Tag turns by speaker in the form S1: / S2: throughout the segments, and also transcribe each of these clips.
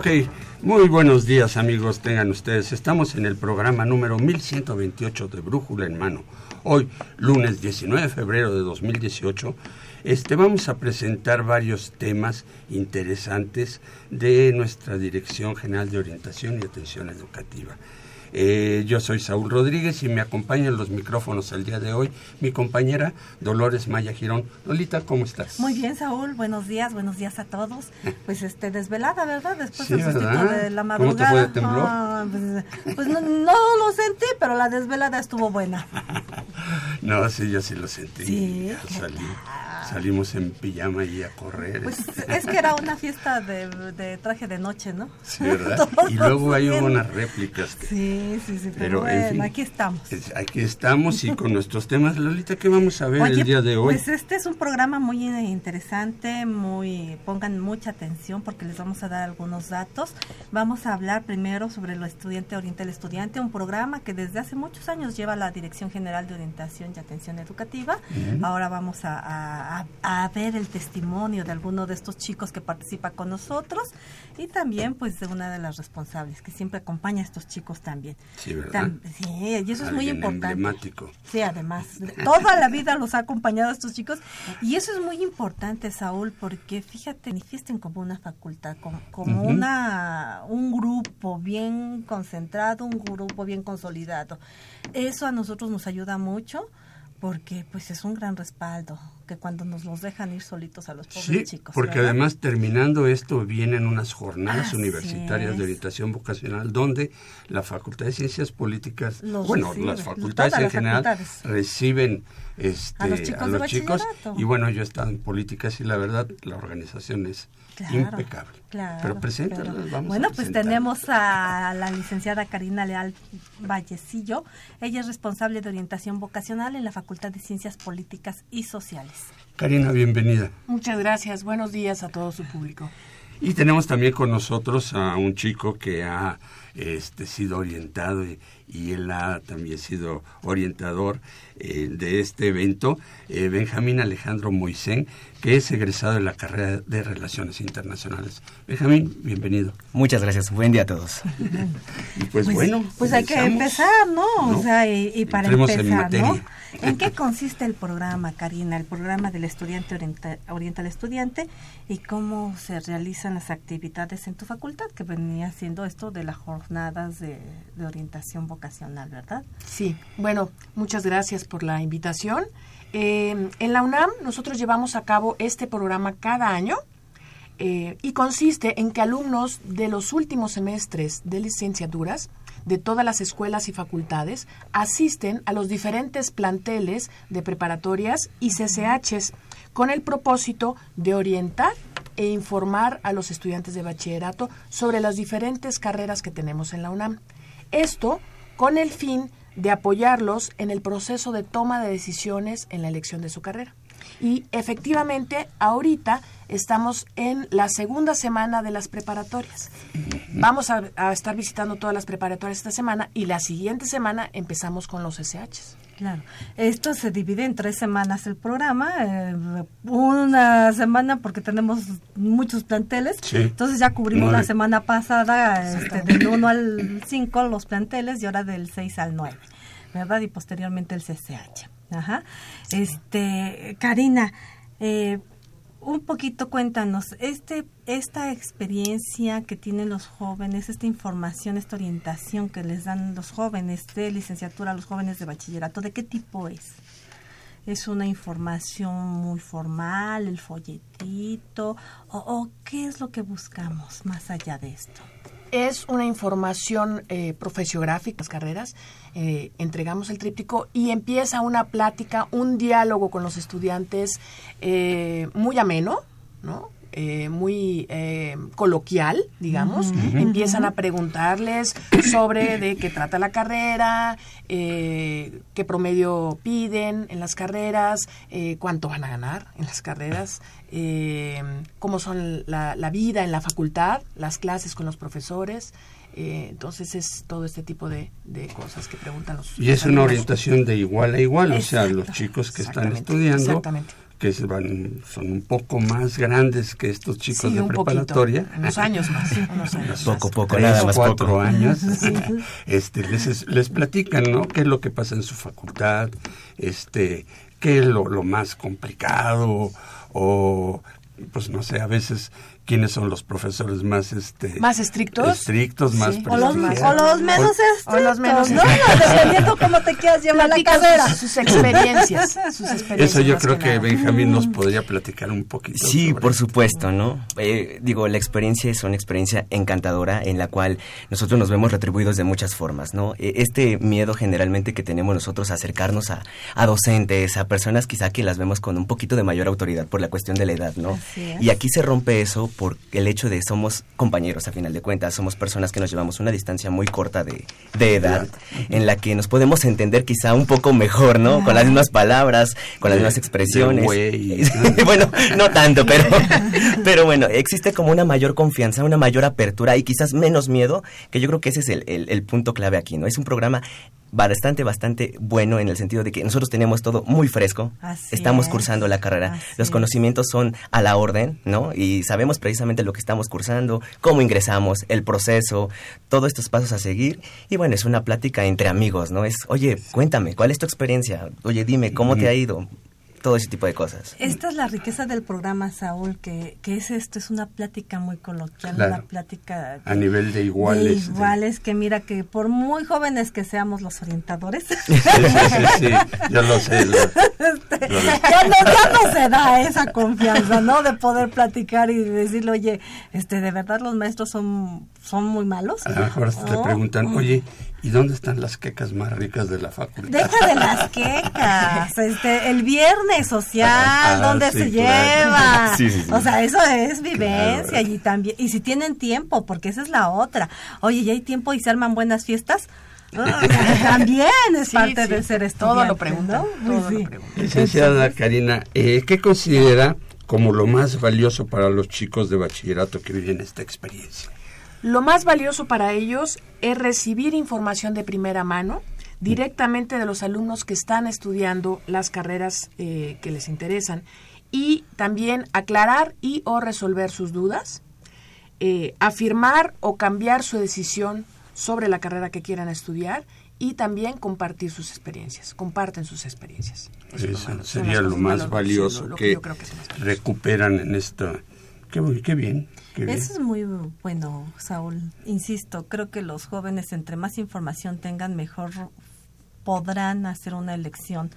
S1: Ok, muy buenos días amigos, tengan ustedes. Estamos en el programa número 1128 de Brújula en Mano. Hoy, lunes 19 de febrero de 2018, este, vamos a presentar varios temas interesantes de nuestra Dirección General de Orientación y Atención Educativa. Eh, yo soy Saúl Rodríguez y me acompaña en los micrófonos el día de hoy mi compañera Dolores Maya Girón. Lolita, ¿cómo estás?
S2: Muy bien, Saúl. Buenos días, buenos días a todos. Pues este desvelada, ¿verdad? Después del sustituto de la madrugada.
S1: ¿Cómo te fue de temblor?
S2: Ah, pues, pues no, no, lo sentí, pero la desvelada estuvo buena.
S1: no, sí, yo sí lo sentí.
S2: Sí.
S1: Salí, salimos en pijama y a correr.
S2: Pues es que era una fiesta de, de traje de noche, ¿no?
S1: Sí, ¿verdad? y luego hay unas réplicas. Que,
S2: sí, sí, sí, pero, bueno, en fin, aquí estamos.
S1: Aquí estamos y con nuestros temas. Lolita, ¿qué vamos a ver
S2: Oye,
S1: el día de hoy?
S2: Pues este es un programa muy interesante, muy pongan mucha atención porque les vamos a dar algunos datos. Vamos a hablar primero sobre lo estudiante orienta el estudiante, un programa que desde hace muchos años lleva la Dirección General de Orientación y Atención Educativa. Uh -huh. Ahora vamos a, a, a, ver el testimonio de alguno de estos chicos que participa con nosotros y también pues de una de las responsables que siempre acompaña a estos chicos también.
S1: Sí, ¿verdad?
S2: Sí, y eso es muy importante.
S1: Emblemático.
S2: Sí, además, toda la vida los ha acompañado a estos chicos y eso es muy importante, Saúl, porque fíjate, manifiesten como una facultad, como, como uh -huh. una un grupo bien concentrado, un grupo bien consolidado. Eso a nosotros nos ayuda mucho porque pues es un gran respaldo que cuando nos los dejan ir solitos a los pobres
S1: sí,
S2: chicos.
S1: porque
S2: ¿verdad?
S1: además terminando esto vienen unas jornadas
S2: Así
S1: universitarias
S2: es.
S1: de orientación vocacional donde la Facultad de Ciencias Políticas,
S2: Los
S1: bueno, las facultades en
S2: las
S1: general
S2: facultades.
S1: reciben este,
S2: A los chicos de
S1: chicos
S2: bachillerato.
S1: y bueno, yo he estado en políticas y la verdad la organización es
S2: Claro,
S1: impecable.
S2: Claro,
S1: pero preséntalas,
S2: pero-
S1: vamos
S2: Bueno,
S1: a
S2: pues tenemos a la licenciada Karina Leal Vallecillo. Ella es responsable de orientación vocacional en la Facultad de Ciencias Políticas y Sociales.
S1: Karina, bienvenida.
S3: Muchas gracias. Buenos días a todo su público.
S1: Y tenemos también con nosotros a un chico que ha este, sido orientado y, y él ha también sido orientador eh, de este evento, eh, Benjamín Alejandro Moisén, que es egresado de la carrera de Relaciones Internacionales. Benjamín, bienvenido.
S4: Muchas gracias. Buen día a todos.
S1: Y pues, bueno,
S2: Pues hay que empezar, ¿no?
S1: ¿no?
S2: O sea, y, y para
S1: Entremos en
S2: empezar, ¿no? ¿En qué consiste el programa, Karina? El programa del estudiante orienta, orienta al estudiante y cómo se realizan las actividades en tu facultad, que venía siendo esto de las jornadas de, de orientación vocacional, ¿verdad?
S3: Sí, bueno, muchas gracias por la invitación. Eh, en la UNAM nosotros llevamos a cabo este programa cada año eh, y consiste en que alumnos de los últimos semestres de licenciaturas de todas las escuelas y facultades asisten a los diferentes planteles de preparatorias y CCHs con el propósito de orientar e informar a los estudiantes de bachillerato sobre las diferentes carreras que tenemos en la UNAM. Esto con el fin de apoyarlos en el proceso de toma de decisiones en la elección de su carrera. Y efectivamente, ahorita estamos en la segunda semana de las preparatorias. Vamos a, estar visitando todas las preparatorias esta semana y la siguiente semana empezamos con los SHs.
S2: Claro. Esto se divide en tres semanas el programa. eh, una semana porque tenemos muchos planteles.
S1: Sí.
S2: Entonces ya cubrimos
S1: Nueve.
S2: la semana pasada este, del 1 al 5 los planteles y ahora del 6 al 9. ¿Verdad? Y posteriormente el CCH. Ajá. Este, Karina, eh, un poquito cuéntanos, este, esta experiencia que tienen los jóvenes, esta información, esta orientación que les dan los jóvenes de licenciatura, los jóvenes de bachillerato, ¿de qué tipo es? ¿Es una información muy formal, el folletito? ¿O, o qué es lo que buscamos más allá de esto?
S3: Es una información eh, profesiográfica, las carreras. Eh, entregamos el tríptico y empieza una plática, un diálogo con los estudiantes eh, muy ameno, ¿no? Eh, muy eh, coloquial, digamos. Empiezan a preguntarles sobre de qué trata la carrera, eh, qué promedio piden en las carreras, eh, cuánto van a ganar en las carreras, eh, cómo son la, la vida en la facultad, las clases con los profesores. Entonces es todo este tipo de, de cosas que preguntan los
S1: Y es una orientación de igual a igual, o sea, los chicos que están estudiando,
S3: exactamente.
S1: Que se van, son un poco más grandes que estos chicos
S3: Sí,
S1: de
S3: un poquito,
S1: preparatoria.
S3: unos años más, unos años
S4: Poco,
S3: más.
S4: poco,
S1: tres,
S4: nada más
S1: cuatro
S4: poco.
S1: años, este, les, les platican, ¿no? ¿Qué es lo que pasa en su facultad? Este, ¿qué es lo, lo más complicado? O, pues no sé, a veces, ¿quiénes son los profesores más, este...
S3: ¿Más estrictos?
S1: Estrictos, más
S3: Sí.
S2: O los,
S1: prestigiados?
S2: o los menos
S3: O los menos
S2: estrictos, ¿no? Dependiendo cómo te quieras llevar la carrera.
S3: sus, sus experiencias, sus experiencias.
S1: Eso yo creo que
S3: nada.
S1: Benjamín nos podría platicar un poquito.
S4: Sí,
S1: sobre
S4: por supuesto, ¿no? Eh, digo, la experiencia es una experiencia encantadora en la cual nosotros nos vemos retribuidos de muchas formas, ¿no? Eh, Este miedo generalmente que tenemos nosotros a acercarnos a, a docentes, a personas quizá que las vemos con un poquito de mayor autoridad por la cuestión de la edad, ¿no?
S2: Así es.
S4: Y aquí se rompe eso por el hecho de somos compañeros a final de cuentas, somos personas que nos llevamos una distancia muy corta de, de edad en la que nos podemos entender quizá un poco mejor, ¿no? Con las mismas palabras, con las mismas expresiones. bueno, no tanto, pero, pero bueno, existe como una mayor confianza, una mayor apertura y quizás menos miedo, que yo creo que ese es el, el- el punto clave aquí, ¿no? Es un programa bastante, bastante bueno en el sentido de que nosotros tenemos todo muy fresco,
S2: Así
S4: estamos
S2: es,
S4: cursando la carrera,
S2: así
S4: los conocimientos son a la orden, ¿no? Y sabemos precisamente lo que estamos cursando, cómo ingresamos, el proceso, todos estos pasos a seguir. Y bueno, es una plática entre amigos, ¿no? Es, oye, cuéntame, ¿cuál es tu experiencia? Oye, dime, ¿cómo te ha ido? Todo ese tipo de cosas.
S2: Esta es la riqueza del programa, Saúl, que, que es esto, es una plática muy coloquial,
S1: Claro.
S2: una plática
S1: A nivel de iguales.
S2: de iguales, que mira que por muy jóvenes que seamos los orientadores,
S1: Sí, sí, sí, sí, yo lo sé. lo- lo-
S2: ya, no, ya no se da esa confianza, ¿no? De poder platicar y decirle, oye, este, de verdad los maestros son, son muy malos.
S1: a lo mejor te preguntan, oye, ¿y dónde están las quecas más ricas de la facultad?
S2: Deja de las quecas, este, el viernes social,
S1: Ah,
S2: ¿dónde
S1: sí,
S2: se
S1: claro.
S2: lleva?
S4: Sí, sí, sí.
S2: O sea, eso es vivencia
S1: Claro.
S2: y también, y si tienen tiempo, porque esa es la otra. Oye, ¿ya hay tiempo y se arman buenas fiestas? También es
S3: Sí,
S2: parte
S3: sí,
S2: de ser estudiante.
S3: Todo lo preguntan,
S2: ¿no?
S3: todo
S2: Sí.
S3: lo preguntan.
S1: Licenciada Karina, eh, ¿qué considera como lo más valioso para los chicos de bachillerato que viven esta experiencia?
S3: Lo más valioso para ellos es recibir información de primera mano directamente de los alumnos que están estudiando las carreras eh, que les interesan y también aclarar y o resolver sus dudas, eh, afirmar o cambiar su decisión sobre la carrera que quieran estudiar y también compartir sus experiencias, comparten sus experiencias. Eso lo
S1: sería lo más valioso que,
S3: más valioso.
S1: recuperan en esta... Qué bien, qué bien.
S2: Eso es muy bueno, Saúl. Insisto, creo que los jóvenes, entre más información tengan, mejor podrán hacer una elección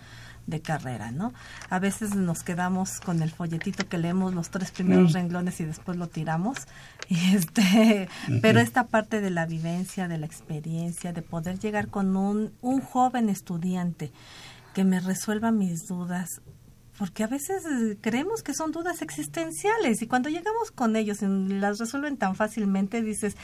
S2: de carrera, ¿no? A veces nos quedamos con el folletito que leemos los tres primeros
S1: Mm.
S2: renglones y después lo tiramos. Y este, pero esta parte de la vivencia, de la experiencia, de poder llegar con un, un joven estudiante que me resuelva mis dudas, porque a veces eh, creemos que son dudas existenciales y cuando llegamos con ellos y las resuelven tan fácilmente dices,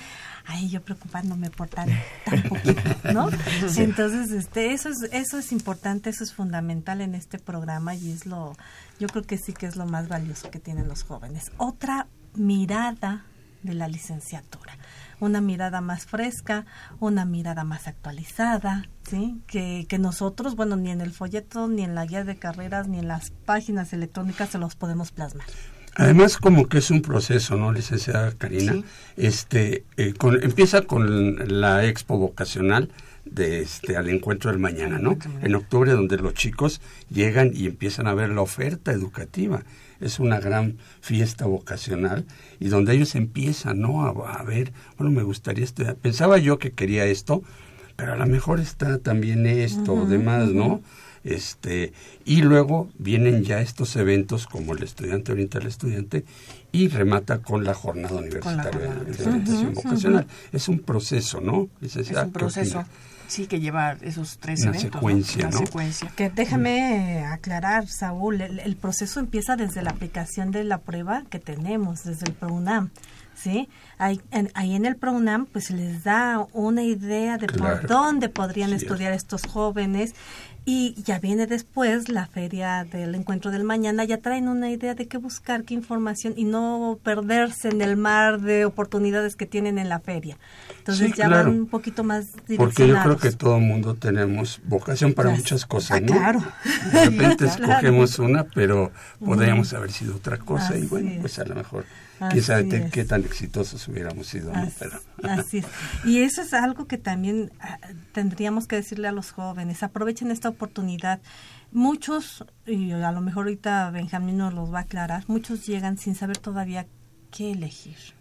S2: ay, yo preocupándome por tan, tan poquito, ¿no? Entonces, este, eso es, eso es importante, eso es fundamental en este programa y es lo, yo creo que sí que es lo más valioso que tienen los jóvenes. Otra mirada de la licenciatura una mirada más fresca, una mirada más actualizada, ¿sí? Que, que nosotros, bueno, ni en el folleto, ni en la guía de carreras, ni en las páginas electrónicas se los podemos plasmar.
S1: Además, como que es un proceso, ¿no, licenciada Karina?
S3: Sí.
S1: Este, eh, con- empieza con la expo vocacional de este al encuentro del mañana, ¿no? En octubre, donde los chicos llegan y empiezan a ver la oferta educativa. Es una gran fiesta vocacional y donde ellos empiezan, ¿no? A, ver, bueno, me gustaría estudiar. Pensaba yo que quería esto, pero a lo mejor está también esto, o demás, ¿no? Este, y luego vienen ya estos eventos como el estudiante orienta al estudiante y remata con la jornada universitaria de orientación vocacional. Es un proceso, ¿no?
S3: Es un proceso. Sí, que lleva esos tres
S1: Una
S3: eventos.
S1: Secuencia, ¿no?
S3: secuencia.
S2: Que déjame aclarar, Saúl, el, proceso empieza desde la aplicación de la prueba que tenemos, desde el PROUNAM. ¿sí? Ahí en, ahí en el PROUNAM pues les da una idea de por dónde podrían estudiar estos jóvenes y ya viene después la feria del encuentro del mañana, ya traen una idea de qué buscar, qué información y no perderse en el mar de oportunidades que tienen en la feria. Entonces ya van un poquito más.
S1: Porque yo creo que todo el mundo tenemos vocación para muchas cosas,
S2: ah, Claro.
S1: De repente escogemos una, pero podríamos haber sido otra cosa y bueno, pues a lo mejor quién sabe qué tan exitosos hubiéramos sido.
S2: Así, es. Y eso es algo que también ah, tendríamos que decirle a los jóvenes, aprovechen esta oportunidad. Muchos, y a lo mejor ahorita Benjamín nos los va a aclarar, muchos llegan sin saber todavía qué elegir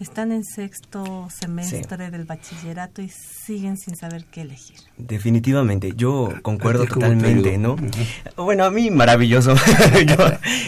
S2: están en sexto semestre del bachillerato y siguen sin saber qué elegir.
S4: Definitivamente, yo concuerdo totalmente, ¿no? Bueno, a mí maravilloso.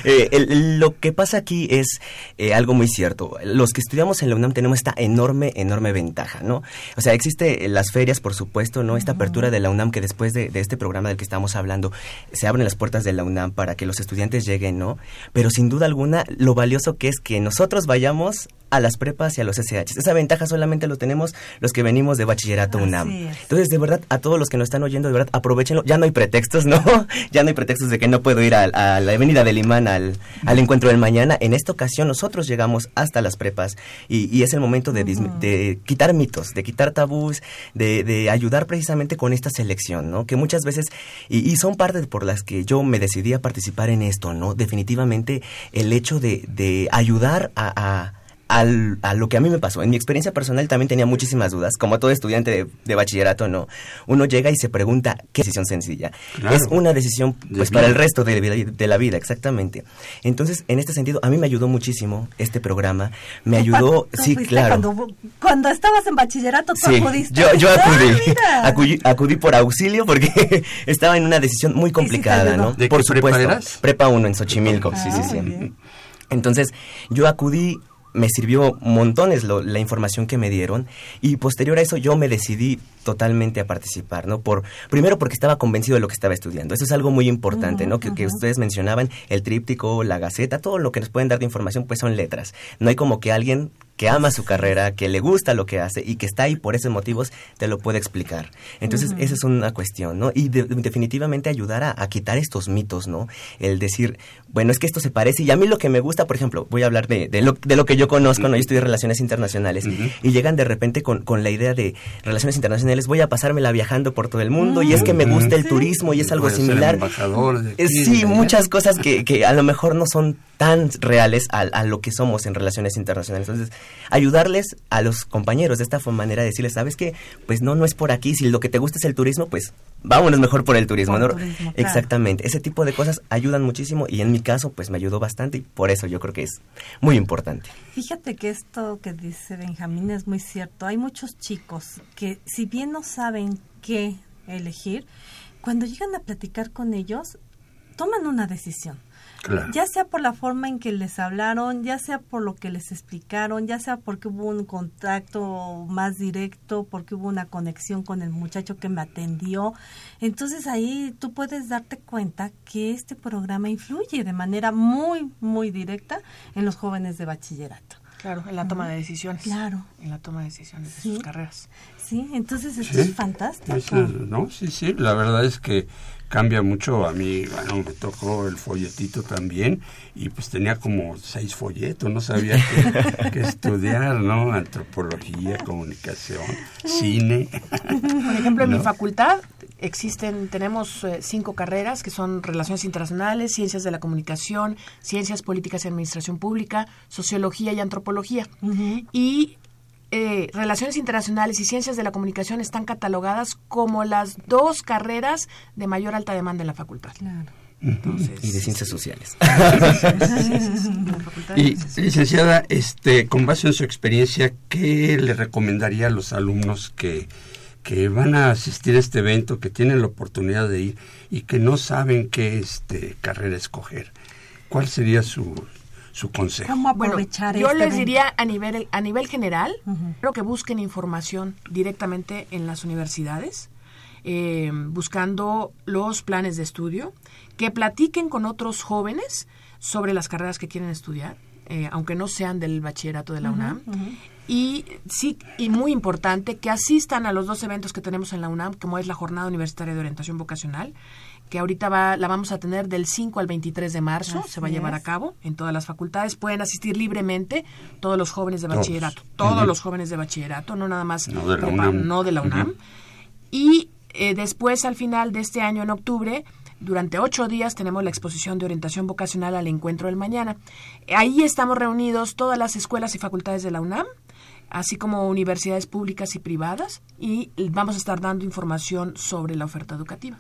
S4: Eh, lo que pasa aquí es eh, algo muy cierto. Los que estudiamos en la UNAM tenemos esta enorme, enorme ventaja, ¿no? O sea, existe las ferias, por supuesto, ¿no? Esta apertura de la UNAM que después de, de este programa del que estamos hablando, se abren las puertas de la UNAM para que los estudiantes lleguen, ¿no? Pero sin duda alguna, lo valioso que es que nosotros vayamos a las prepas y a los SH. Esa ventaja solamente lo tenemos los que venimos de bachillerato UNAM. Entonces, de verdad, a todos los que nos están oyendo, de verdad, aprovechenlo. Ya no hay pretextos, ¿no? ya no hay pretextos de que no puedo ir a, la avenida del Imán al, al, encuentro del mañana. En esta ocasión nosotros llegamos hasta las prepas y, es el momento de, quitar mitos, de quitar tabús, de, ayudar precisamente con esta selección, ¿no? Que muchas veces, y, son partes por las que yo me decidí a participar en esto, ¿no? Definitivamente el hecho de, ayudar a al, a lo que a mí me pasó. En mi experiencia personal también tenía muchísimas dudas, como todo estudiante de, bachillerato, ¿no? Uno llega y se pregunta, ¿qué decisión sencilla? Es una decisión, pues, para el resto de, de, la vida, exactamente. Entonces, en este sentido, a mí me ayudó muchísimo este programa. Me ayudó, sí, claro.
S2: Cuando, estabas en bachillerato, tú acudiste.
S4: Yo, yo acudí, acudí, acudí, por auxilio porque estaba en una decisión muy complicada, ¿no?
S1: ¿De
S4: por
S1: supuesto. Prepa,
S4: prepa 1 en Xochimilco, sí, sí, sí. Entonces, yo acudí me sirvió montones la información que me dieron y posterior a eso yo me decidí totalmente a participar, ¿no? Por primero porque estaba convencido de lo que estaba estudiando. Eso es algo muy importante, ¿no? Que, que, ustedes mencionaban el tríptico, la gaceta, todo lo que nos pueden dar de información pues son letras. No hay como que alguien que ama su carrera, que le gusta lo que hace y que está ahí por esos motivos, te lo puede explicar. Entonces, esa es una cuestión, ¿no? Y definitivamente ayudar a, quitar estos mitos, ¿no? El decir, bueno, es que esto se parece y a mí lo que me gusta, por ejemplo, voy a hablar de, de, lo, de lo que yo conozco, ¿no? Yo estudié relaciones internacionales y llegan de repente con, con, la idea de relaciones internacionales, voy a pasármela viajando por todo el mundo y es que me gusta el turismo y es algo similar.
S1: Eh,
S4: sí, muchas cosas que, que a lo mejor no son tan reales a, a, lo que somos en relaciones internacionales. Entonces, ayudarles a los compañeros de esta manera, decirles, ¿sabes qué? Pues no, no es por aquí. Si lo que te gusta es el turismo, pues vámonos mejor por el turismo. ¿no? Exactamente. Ese tipo de cosas ayudan muchísimo y en mi caso, pues me ayudó bastante y por eso yo creo que es muy importante.
S2: Fíjate que esto que dice Benjamín es muy cierto. Hay muchos chicos que si bien no saben qué elegir, cuando llegan a platicar con ellos, toman una decisión ya sea por la forma en que les hablaron, ya sea por lo que les explicaron, ya sea porque hubo un contacto más directo, porque hubo una conexión con el muchacho que me atendió. Entonces ahí tú puedes darte cuenta que este programa influye de manera muy, muy directa en los jóvenes de bachillerato.
S3: Claro, en la toma de decisiones.
S2: Claro.
S3: En la toma de decisiones de sus carreras.
S2: Sí, entonces esto es fantástico.
S1: no, sí, sí, la verdad es que cambia mucho. A mí, bueno, me tocó el folletito también y pues tenía como seis folletos, no sabía qué, estudiar, ¿no? Antropología, comunicación, cine.
S3: Por ejemplo, en mi facultad existen, tenemos eh, cinco carreras que son Relaciones Internacionales, Ciencias de la Comunicación, Ciencias Políticas y Administración Pública, Sociología y Antropología. Y eh, Relaciones Internacionales y Ciencias de la Comunicación están catalogadas como las dos carreras de mayor alta demanda en la facultad. Entonces,
S4: Y de ciencias sociales.
S1: Y licenciada, este, con base en su experiencia, ¿qué le recomendaría a los alumnos que, que van a asistir a este evento, que tienen la oportunidad de ir y que no saben qué este, carrera escoger? ¿Cuál sería su, su consejo?
S2: ¿Cómo
S3: Bueno,
S2: aprovechar
S3: yo
S2: este
S3: les
S2: evento?
S3: diría a nivel a nivel general, creo que busquen información directamente en las universidades, eh, buscando los planes de estudio, que platiquen con otros jóvenes sobre las carreras que quieren estudiar, eh, aunque no sean del bachillerato de la UNAM. Y sí, y muy importante, que asistan a los dos eventos que tenemos en la UNAM, como es la Jornada Universitaria de Orientación Vocacional, que ahorita va, la vamos a tener del 5 al 23 de marzo,
S2: Así
S3: se va a llevar
S2: es.
S3: a cabo en todas las facultades. Pueden asistir libremente todos los jóvenes de bachillerato, todos los jóvenes de bachillerato, no nada más
S1: No de la
S3: prepa-
S1: UNAM.
S3: no de la UNAM.
S1: Ujú.
S3: Y eh, después, al final de este año, en octubre, durante ocho días tenemos la exposición de orientación vocacional al encuentro del mañana. Ahí estamos reunidos todas las escuelas y facultades de la UNAM, así como universidades públicas y privadas, y vamos a estar dando información sobre la oferta educativa.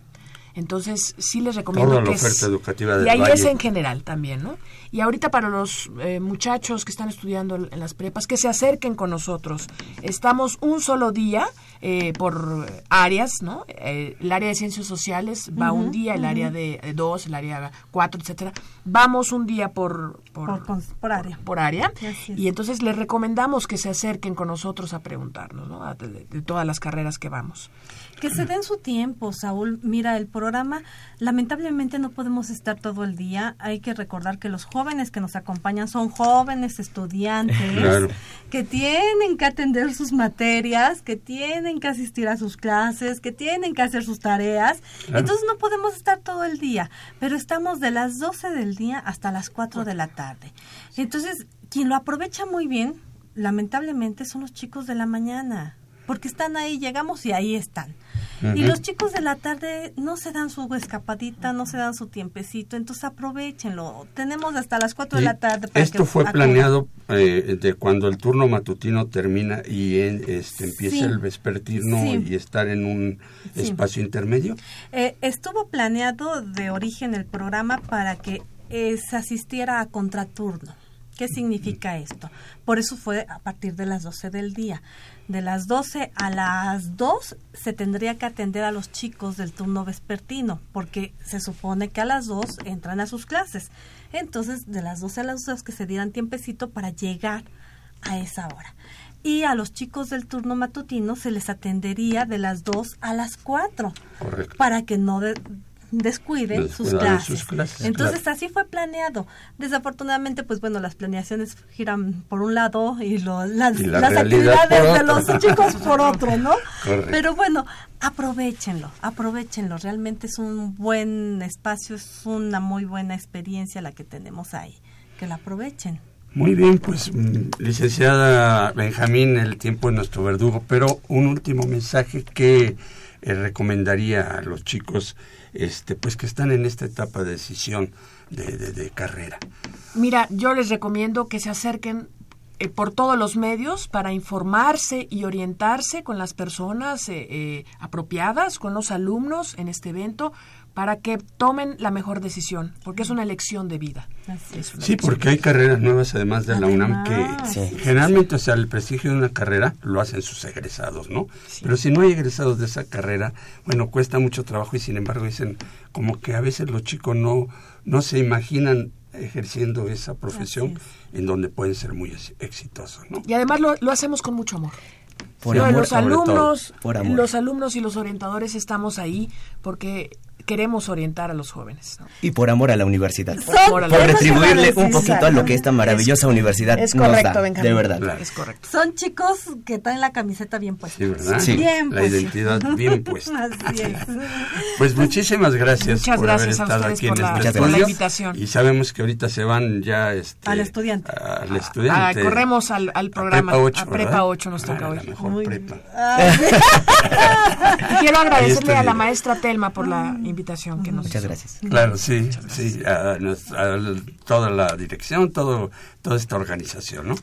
S3: Entonces, sí les recomiendo
S1: Toda la
S3: que es-
S1: oferta educativa del
S3: Y ahí
S1: Valle.
S3: es en general también, ¿no? Y ahorita para los eh, muchachos que están estudiando en las prepas, que se acerquen con nosotros. Estamos un solo día eh, por áreas, ¿no? Eh, el área de ciencias sociales va un día, el área de eh, dos, el área cuatro, etcétera. Vamos un día por, por,
S2: Por, área.
S3: por área. Y entonces les recomendamos que se acerquen con nosotros a preguntarnos, ¿no? A- De, de todas las carreras que vamos.
S2: Que se den su tiempo, Saúl. Mira, el programa, lamentablemente no podemos estar todo el día. Hay que recordar que los jóvenes que nos acompañan son jóvenes estudiantes
S1: Claro.
S2: que tienen que atender sus materias, que tienen que asistir a sus clases, que tienen que hacer sus tareas.
S1: Claro.
S2: Entonces no podemos estar todo el día, pero estamos de las 12 del día hasta las 4 de la tarde. Entonces, quien lo aprovecha muy bien, lamentablemente, son los chicos de la mañana, porque están ahí, llegamos y ahí están. Y los chicos de la tarde no se dan su escapadita, no se dan su tiempecito, entonces aprovechenlo. Tenemos hasta las 4 de la tarde para
S1: Esto
S2: que
S1: fue planeado eh, de cuando el turno matutino termina y en, este, empieza
S2: Sí.
S1: el vespertino
S2: Sí.
S1: y estar en un
S2: Sí.
S1: espacio intermedio.
S2: Eh, estuvo planeado de origen el programa para que eh, se asistiera a contraturno. ¿Qué significa esto? Por eso fue a partir de las 12 del día. De las 12 a las 2 se tendría que atender a los chicos del turno vespertino, porque se supone que a las 2 entran a sus clases. Entonces, de las 12 a las 2 que se dieran tiempecito para llegar a esa hora. Y a los chicos del turno matutino se les atendería de las 2 a las 4
S1: Correcto.
S2: para que no de- descuiden sus clases.
S1: sus clases,
S2: Entonces
S1: claro.
S2: así fue planeado. Desafortunadamente, pues bueno, las planeaciones giran por un lado y lo- las,
S1: Y la
S2: las
S1: realidad
S2: actividades de los chicos por otro, ¿no?
S1: Correcto.
S2: Pero bueno, aprovechenlo, aprovechenlo. Realmente es un buen espacio, es una muy buena experiencia la que tenemos ahí. Que la aprovechen.
S1: Muy bien, pues mm, licenciada Benjamín, el tiempo es nuestro verdugo, pero un último mensaje que eh, recomendaría a los chicos este, pues que están en esta etapa de decisión de, de- carrera.
S3: Mira, yo les recomiendo que se acerquen eh, por todos los medios para informarse y orientarse con las personas eh, eh, apropiadas, con los alumnos en este evento, para que tomen la mejor decisión, porque es una elección de vida.
S1: Sí, porque hay carreras nuevas además de la UNAM que.
S4: Sí.
S1: generalmente, o sea, el prestigio de una carrera lo hacen sus egresados, ¿no? Pero si no hay egresados de esa carrera, bueno, cuesta mucho trabajo y sin embargo dicen como que a veces los chicos no, no se imaginan ejerciendo esa profesión en donde pueden ser muy ex- exitosos, ¿no?
S3: Y además lo, lo hacemos con mucho amor.
S4: Por amor,
S3: los
S4: sobre todo,
S3: alumnos,
S4: por amor.
S3: los alumnos y los orientadores estamos ahí porque queremos orientar a los jóvenes. ¿no?
S4: Y por amor a la universidad.
S3: Por amor a la
S4: Por retribuirle un poquito a lo que esta maravillosa universidad
S3: Es
S4: nos
S3: correcto,
S4: da.
S3: Benjamín.
S4: De verdad.
S1: Claro.
S3: Es correcto.
S2: Son chicos que traen la camiseta bien puesta.
S1: Sí, ¿verdad?
S4: Sí.
S2: Bien
S1: La
S2: puesta.
S1: identidad bien puesta.
S2: Así es.
S1: Pues muchísimas gracias
S3: Muchas
S1: por
S3: gracias a
S1: haber estado
S3: ustedes
S1: aquí en
S3: por la-
S1: este
S4: por la
S3: invitación.
S1: Y sabemos que ahorita se van ya este,
S2: Al estudiante.
S1: Al
S3: Ah,
S1: estudiante.
S3: corremos al, al
S1: A
S3: programa.
S1: Prepa 8,
S3: a Prepa
S1: ¿verdad?
S3: 8 nos toca
S1: Ah,
S3: hoy.
S1: Mejor
S2: Muy
S1: prepa.
S2: bien. Ah,
S3: Y Quiero agradecerle a la maestra Telma por la invitación. Invitación que nos
S4: Muchas
S3: hizo.
S4: gracias.
S1: Claro, sí, sí, a, a toda la dirección, todo, toda esta organización, ¿no?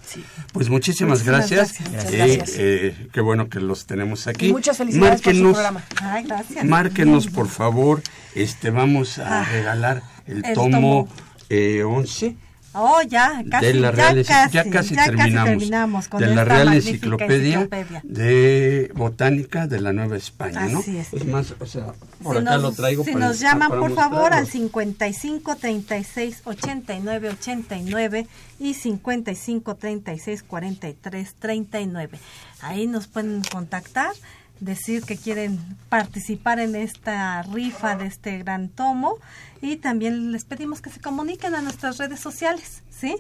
S1: Pues muchísimas,
S2: Muchísimas
S1: gracias.
S2: gracias.
S3: Muchas
S1: Eh,
S3: gracias.
S1: eh, qué bueno que los tenemos aquí.
S3: Y muchas felicidades por su
S1: Márquenos-
S3: programa.
S2: Ay, gracias.
S1: Márquenos, por favor. Este, vamos a
S2: Ah,
S1: regalar el,
S2: el
S1: tomo,
S2: tomo.
S1: eh, 11
S2: Oh, ya, casi,
S1: de la
S2: ya,
S1: Real Enci-
S2: casi,
S1: ya casi
S2: ya
S1: terminamos,
S2: terminamos con
S1: de la
S2: esta
S1: Real Enciclopedia,
S2: enciclopedia.
S1: de Botánica de la Nueva España, ¿no?
S2: Así es.
S1: más, o sea, por
S2: si
S1: acá
S2: nos,
S1: lo traigo
S2: si
S1: para-
S2: nos llaman,
S1: para
S2: por favor, al
S1: mostrarlo.
S2: 55 36 89 89 y 55 36 43 39. Ahí nos pueden contactar, decir que quieren participar en esta rifa de este gran tomo y también les pedimos que se comuniquen a nuestras redes sociales, ¿sí?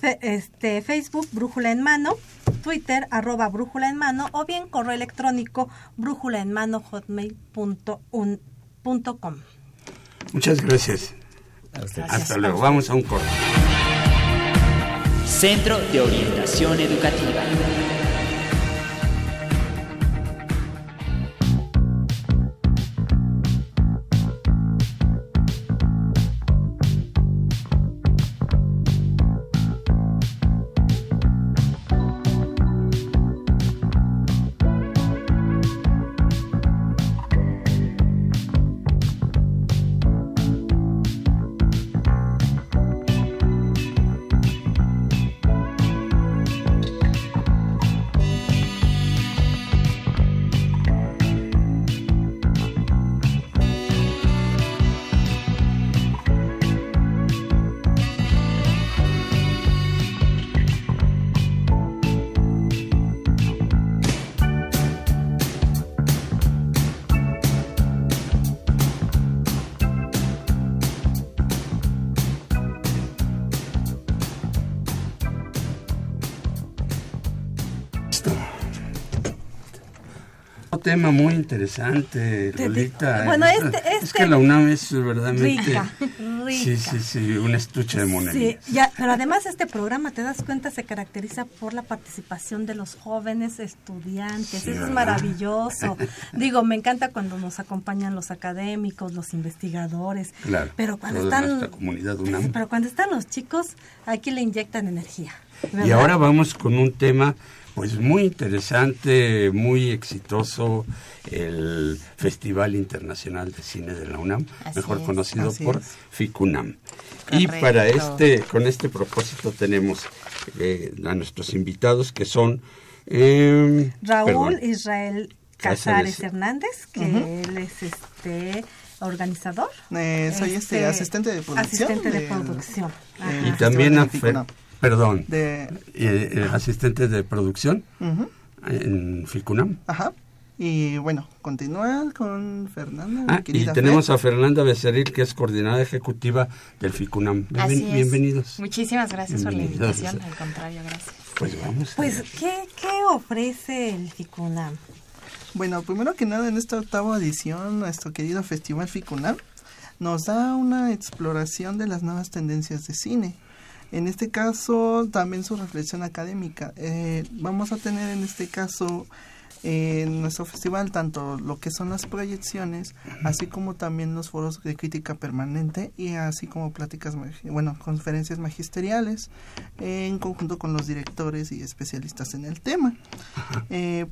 S2: Fe- este, Facebook, Brújula en Mano, Twitter, arroba Brújula en Mano, o bien correo electrónico, brújula en mano, hotmail.com.
S1: Muchas gracias.
S4: Ustedes.
S1: Hasta luego. Vamos a un corte.
S5: Centro de Orientación Educativa.
S1: Tema muy interesante,
S2: Te- te-
S1: Lolita.
S2: bueno,
S1: Es-
S2: este-
S1: Es
S2: este-
S1: que la UNAM es verdaderamente...
S2: Rica,
S1: Sí,
S2: rica.
S1: sí, sí, un estuche de monedas.
S2: Sí, ya, pero además este programa, te das cuenta, se caracteriza por la participación de los jóvenes estudiantes.
S1: Sí,
S2: Eso es maravilloso. Digo, me encanta cuando nos acompañan los académicos, los investigadores.
S1: Claro,
S2: Pero cuando están,
S1: comunidad UNAM.
S2: pero cuando están los chicos, aquí le inyectan energía.
S1: Y ahora vamos con un tema pues muy interesante, muy exitoso, el Festival Internacional de Cine de la UNAM,
S6: Así
S1: mejor
S6: es,
S1: conocido por
S6: es.
S1: FICUNAM. Y para este, con este propósito tenemos eh, a nuestros invitados que son eh,
S2: Raúl
S1: perdón,
S2: Israel. Casares Hernández, que él es este organizador.
S6: Eh, soy este, asistente de producción
S2: Asistente de producción. Ajá.
S1: y también a Fer-. Perdón,
S6: De,
S1: eh, eh, asistente de producción
S6: Ujú,
S1: en FICUNAM.
S6: ajá. Y bueno, continuar con Fernanda.
S1: Ah, y tenemos
S6: Fer.
S1: a Fernanda Becerril, que es coordinadora ejecutiva del FICUNAM. Bienven-
S7: Así es.
S1: Bienvenidos.
S7: Muchísimas gracias por la invitación. Al contrario, gracias.
S1: Pues vamos. a
S2: Pues,
S1: ver.
S2: ¿qué, qué ofrece el FICUNAM?
S6: Bueno, primero que nada, en esta octava edición, nuestro querido Festival FICUNAM nos da una exploración de las nuevas tendencias de cine. En este caso, también su reflexión académica. Eh, vamos a tener en este caso en nuestro festival tanto lo que son las proyecciones, así como también los foros de crítica permanente y así como pláticas, bueno, conferencias magisteriales en conjunto con los directores y especialistas en el tema. Eh,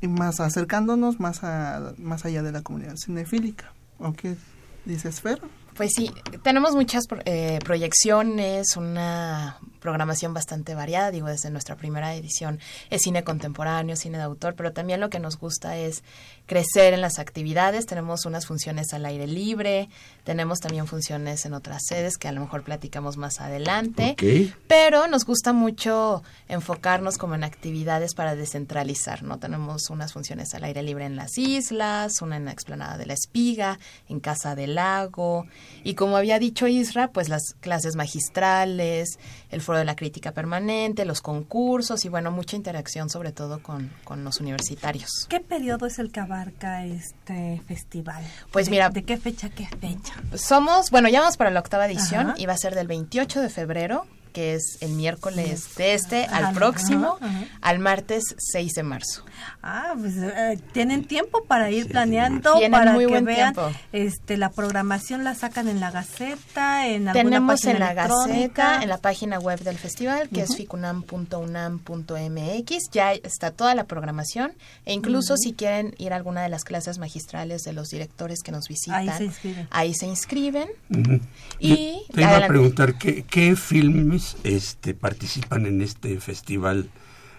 S6: y más acercándonos más a más allá de la comunidad cinefílica. ¿O qué dices, Fer?
S7: Pues sí, tenemos muchas eh, proyecciones, una programación bastante variada, digo, desde nuestra primera edición es cine contemporáneo, cine de autor, pero también lo que nos gusta es crecer en las actividades, tenemos unas funciones al aire libre, tenemos también funciones en otras sedes que a lo mejor platicamos más adelante.
S1: Ok.
S7: Pero nos gusta mucho enfocarnos como en actividades para descentralizar, ¿no? Tenemos unas funciones al aire libre en las islas, una en la explanada de la Espiga, en Casa del Lago, y como había dicho Isra, pues las clases magistrales, el foro de la crítica permanente, los concursos y bueno, mucha interacción sobre todo con, con los universitarios.
S2: ¿Qué periodo es el que abarca este festival?
S7: Pues
S2: ¿De-
S7: mira-
S2: ¿De qué fecha qué fecha?
S7: Somos, bueno, ya vamos para la octava edición
S2: Ajá.
S7: y va a ser del 28 de febrero que es el miércoles de este al próximo,
S2: ajá, ajá.
S7: al martes 6 de marzo.
S2: Ah, pues eh, tienen tiempo para ir planeando,
S7: Tienen
S2: para
S7: muy
S2: que
S7: buen
S2: vean,
S7: tiempo.
S2: este, la programación la sacan en la Gaceta, en alguna
S7: Tenemos
S2: página
S7: en la. Gaceta, en la página web del festival, que es ficunam.unam.mx, ya está toda la programación e incluso si quieren ir a alguna de las clases magistrales de los directores que nos visitan,
S2: Ahí se inscriben.
S7: ahí se inscriben.
S1: Ujú.
S7: Y
S1: Te iba a preguntar ¿qué, qué filmes este, participan en este festival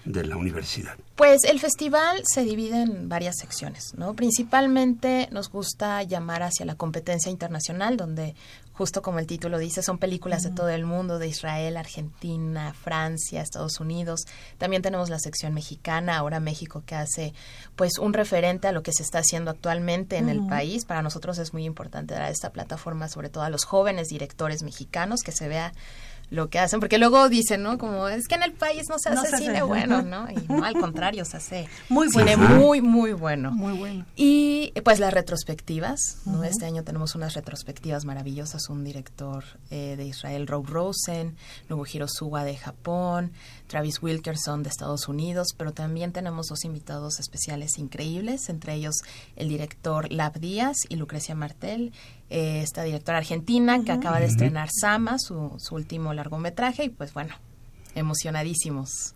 S1: de la universidad.
S7: Pues el festival se divide en varias secciones, ¿no? Principalmente nos gusta llamar hacia la competencia internacional, donde justo como el título dice, son películas de todo el mundo, de Israel, Argentina, Francia, Estados Unidos. También tenemos la sección mexicana, ahora México, que hace pues un referente a lo que se está haciendo actualmente en el país. Para nosotros es muy importante dar esta plataforma, sobre todo a los jóvenes directores mexicanos, que se vea lo que hacen, porque luego dicen, ¿no? Como es que en el país no se
S2: No
S7: hace cine bueno, ¿no? Y no, al contrario, se hace
S2: Muy
S7: cine
S2: bueno.
S7: muy, muy bueno.
S6: Muy bueno.
S7: Y pues las retrospectivas, ¿no? Este año tenemos unas retrospectivas maravillosas, un director eh, de Israel, Rob Rosen, Nobuhiro Suga de Japón, Travis Wilkerson de Estados Unidos, pero también tenemos dos invitados especiales increíbles, entre ellos el director Lab Díaz y Lucrecia Martel, eh, esta directora argentina que acaba de estrenar Sama, su, su último largometraje, y pues bueno, emocionadísimos.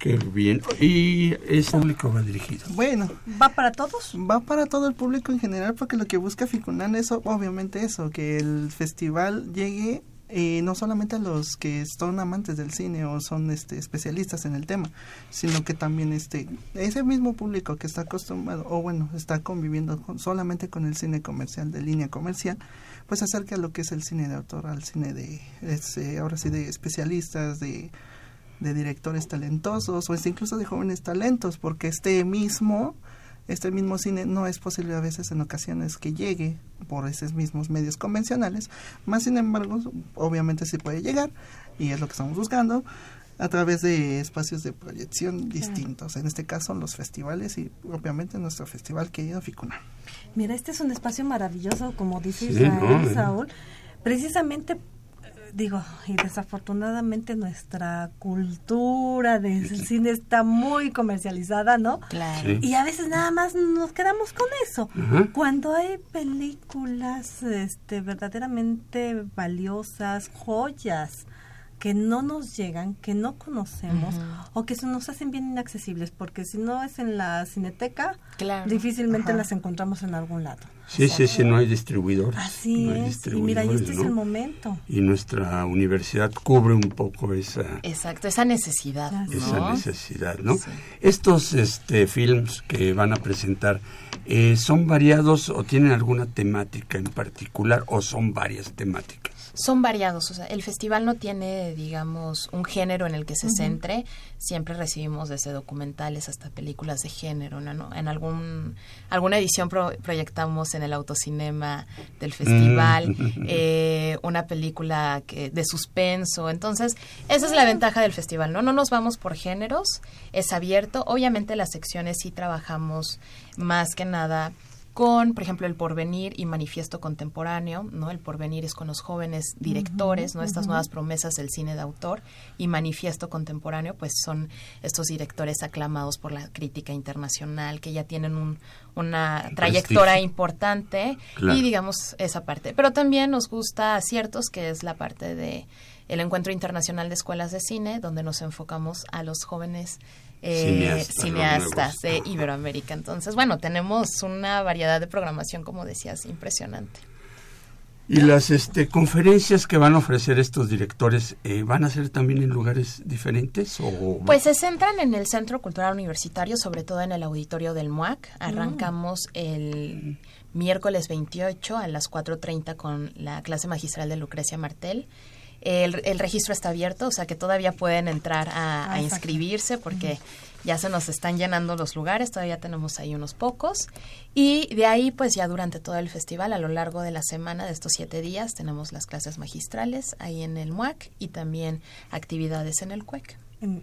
S1: Qué bien. ¿Y ese público va dirigido?
S6: Bueno,
S2: ¿Va para todos?
S6: va para todo el público en general porque lo que busca Ficunan es obviamente eso, que el festival llegue eh, no solamente a los que son amantes del cine o son este especialistas en el tema, sino que también este ese mismo público que está acostumbrado o bueno, está conviviendo con- solamente con el cine comercial de línea comercial, pues acerca a lo que es el cine de autor, al cine de este, ahora sí de especialistas de de directores talentosos o este, incluso de jóvenes talentos, porque este mismo este mismo cine no es posible a veces en ocasiones que llegue por esos mismos medios convencionales, más sin embargo, obviamente sí puede llegar y es lo que estamos buscando a través de espacios de proyección distintos, en este caso los festivales y obviamente nuestro festival querido Ficuna.
S2: Mira, este es un espacio maravilloso, como dice
S1: Sí,
S2: Israel,
S1: ¿no?
S2: Saúl. Precisamente, eh, digo, y desafortunadamente nuestra cultura del cine está muy comercializada, ¿no?
S7: Claro.
S1: Sí.
S2: Y a veces nada más nos quedamos con eso. Cuando hay películas este, verdaderamente valiosas, joyas, que no nos llegan, que no conocemos o que se nos hacen bien inaccesibles, porque si no es en la cineteca,
S7: Claro.
S2: difícilmente
S6: Ajá.
S2: las encontramos en algún lado.
S1: Sí, sí, sí, no hay distribuidores.
S2: Así
S1: no hay
S2: es. Y mira, y este es
S1: ¿no?
S2: el momento.
S1: Y nuestra universidad cubre un poco esa,
S7: Exacto, esa necesidad,
S1: esa necesidad, ¿no?
S7: Sí.
S1: Estos este, films que van a presentar, eh, ¿son variados o tienen alguna temática en particular o son varias temáticas?
S7: Son variados, o sea, el festival no tiene, digamos, un género en el que se centre. Siempre recibimos desde documentales hasta películas de género, ¿no? ¿no? En algún alguna edición pro- proyectamos en el autocinema del festival
S1: Mm.
S7: eh, una película que, de suspenso. Entonces, esa es la ventaja del festival, ¿no? No nos vamos por géneros, es abierto. Obviamente las secciones sí trabajamos más que nada con, por ejemplo, el porvenir y manifiesto contemporáneo, ¿no? El porvenir es con los jóvenes directores, ¿no? Estas nuevas promesas del cine de autor y manifiesto contemporáneo, pues son estos directores aclamados por la crítica internacional que ya tienen un, una trayectoria
S1: Prestigio.
S7: importante
S1: Claro.
S7: y digamos esa parte. Pero también nos gusta aciertos, que es la parte de el Encuentro Internacional de Escuelas de Cine, donde nos enfocamos a los jóvenes eh,
S1: Cineastas,
S7: de Iberoamérica. Entonces, bueno, tenemos una variedad de programación, como decías, impresionante.
S1: Y las este, conferencias que van a ofrecer estos directores, eh, ¿van a ser también en lugares diferentes? O...
S7: Pues se centran en el Centro Cultural Universitario, sobre todo en el auditorio del MUAC. Arrancamos el miércoles 28 a las 4.30 con la clase magistral de Lucrecia Martel. El, el registro está abierto, o sea que todavía pueden entrar a,
S2: Ah,
S7: a inscribirse porque ya se nos están llenando los lugares, todavía tenemos ahí unos pocos. Y de ahí, pues ya durante todo el festival, a lo largo de la semana, de estos siete días, tenemos las clases magistrales ahí en el MUAC y también actividades en el CUEC.
S2: En-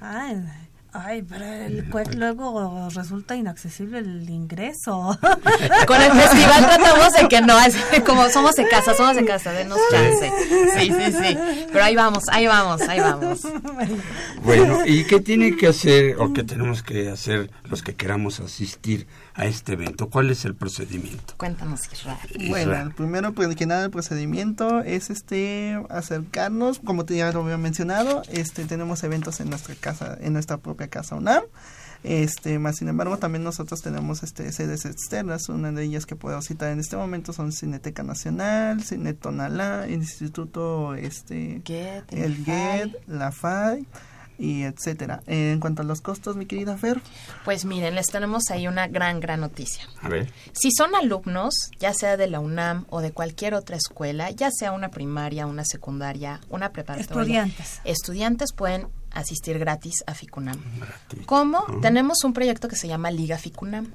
S2: ah, Ay, pero el CUEC luego resulta inaccesible el ingreso.
S7: Con el festival tratamos de que no, es como somos de casa, somos de casa, denos chance. Sí, sí, sí. Pero ahí vamos, ahí vamos, ahí vamos.
S1: Bueno, ¿y qué tiene que hacer o qué tenemos que hacer los que queramos asistir a este evento? ¿Cuál es el procedimiento?
S7: Cuéntanos, Israel.
S6: Bueno, el primero pues, que nada el procedimiento es este acercarnos, como te ya lo había mencionado, este tenemos eventos en nuestra casa, en nuestra propia casa UNAM. Este, más sin embargo, también nosotros tenemos este sedes externas, una de ellas que puedo citar en este momento son Cineteca Nacional, Cine Tonalá, Instituto este
S7: Get,
S6: el GET, la FAI y etcétera. En cuanto a los costos, mi querida Fer.
S7: Pues miren, les tenemos ahí una gran, gran noticia.
S1: A ver.
S7: Si son alumnos, ya sea de la UNAM o de cualquier otra escuela, ya sea una primaria, una secundaria, una preparatoria.
S2: Estudiantes.
S7: Estudiantes pueden asistir gratis a FICUNAM. ¿Cómo? Tenemos un proyecto que se llama Liga FICUNAM.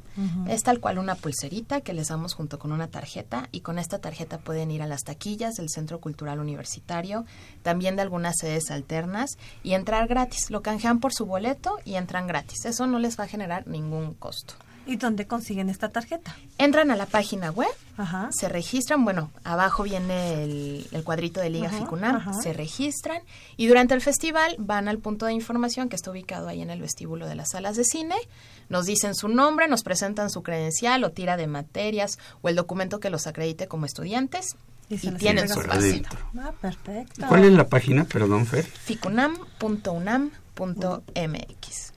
S7: Es tal cual una pulserita que les damos junto con una tarjeta y con esta tarjeta pueden ir a las taquillas del Centro Cultural Universitario, también de algunas sedes alternas y entrar gratis. Lo canjean por su boleto y entran gratis. Eso no les va a generar ningún costo.
S2: ¿Y dónde consiguen esta tarjeta?
S7: Entran a la página web,
S2: Ajá.
S7: se registran, bueno, abajo viene el, el cuadrito de Liga
S2: Ajá,
S7: Ficunam,
S2: ajá.
S7: se registran y durante el festival van al punto de información que está ubicado ahí en el vestíbulo de las salas de cine, nos dicen su nombre, nos presentan su credencial o tira de materias o el documento que los acredite como estudiantes
S2: Y
S7: tienen su
S1: adentro.
S2: Ah, perfecto.
S1: ¿Cuál es la página, perdón, Fer?
S7: ficunam.unam.mx.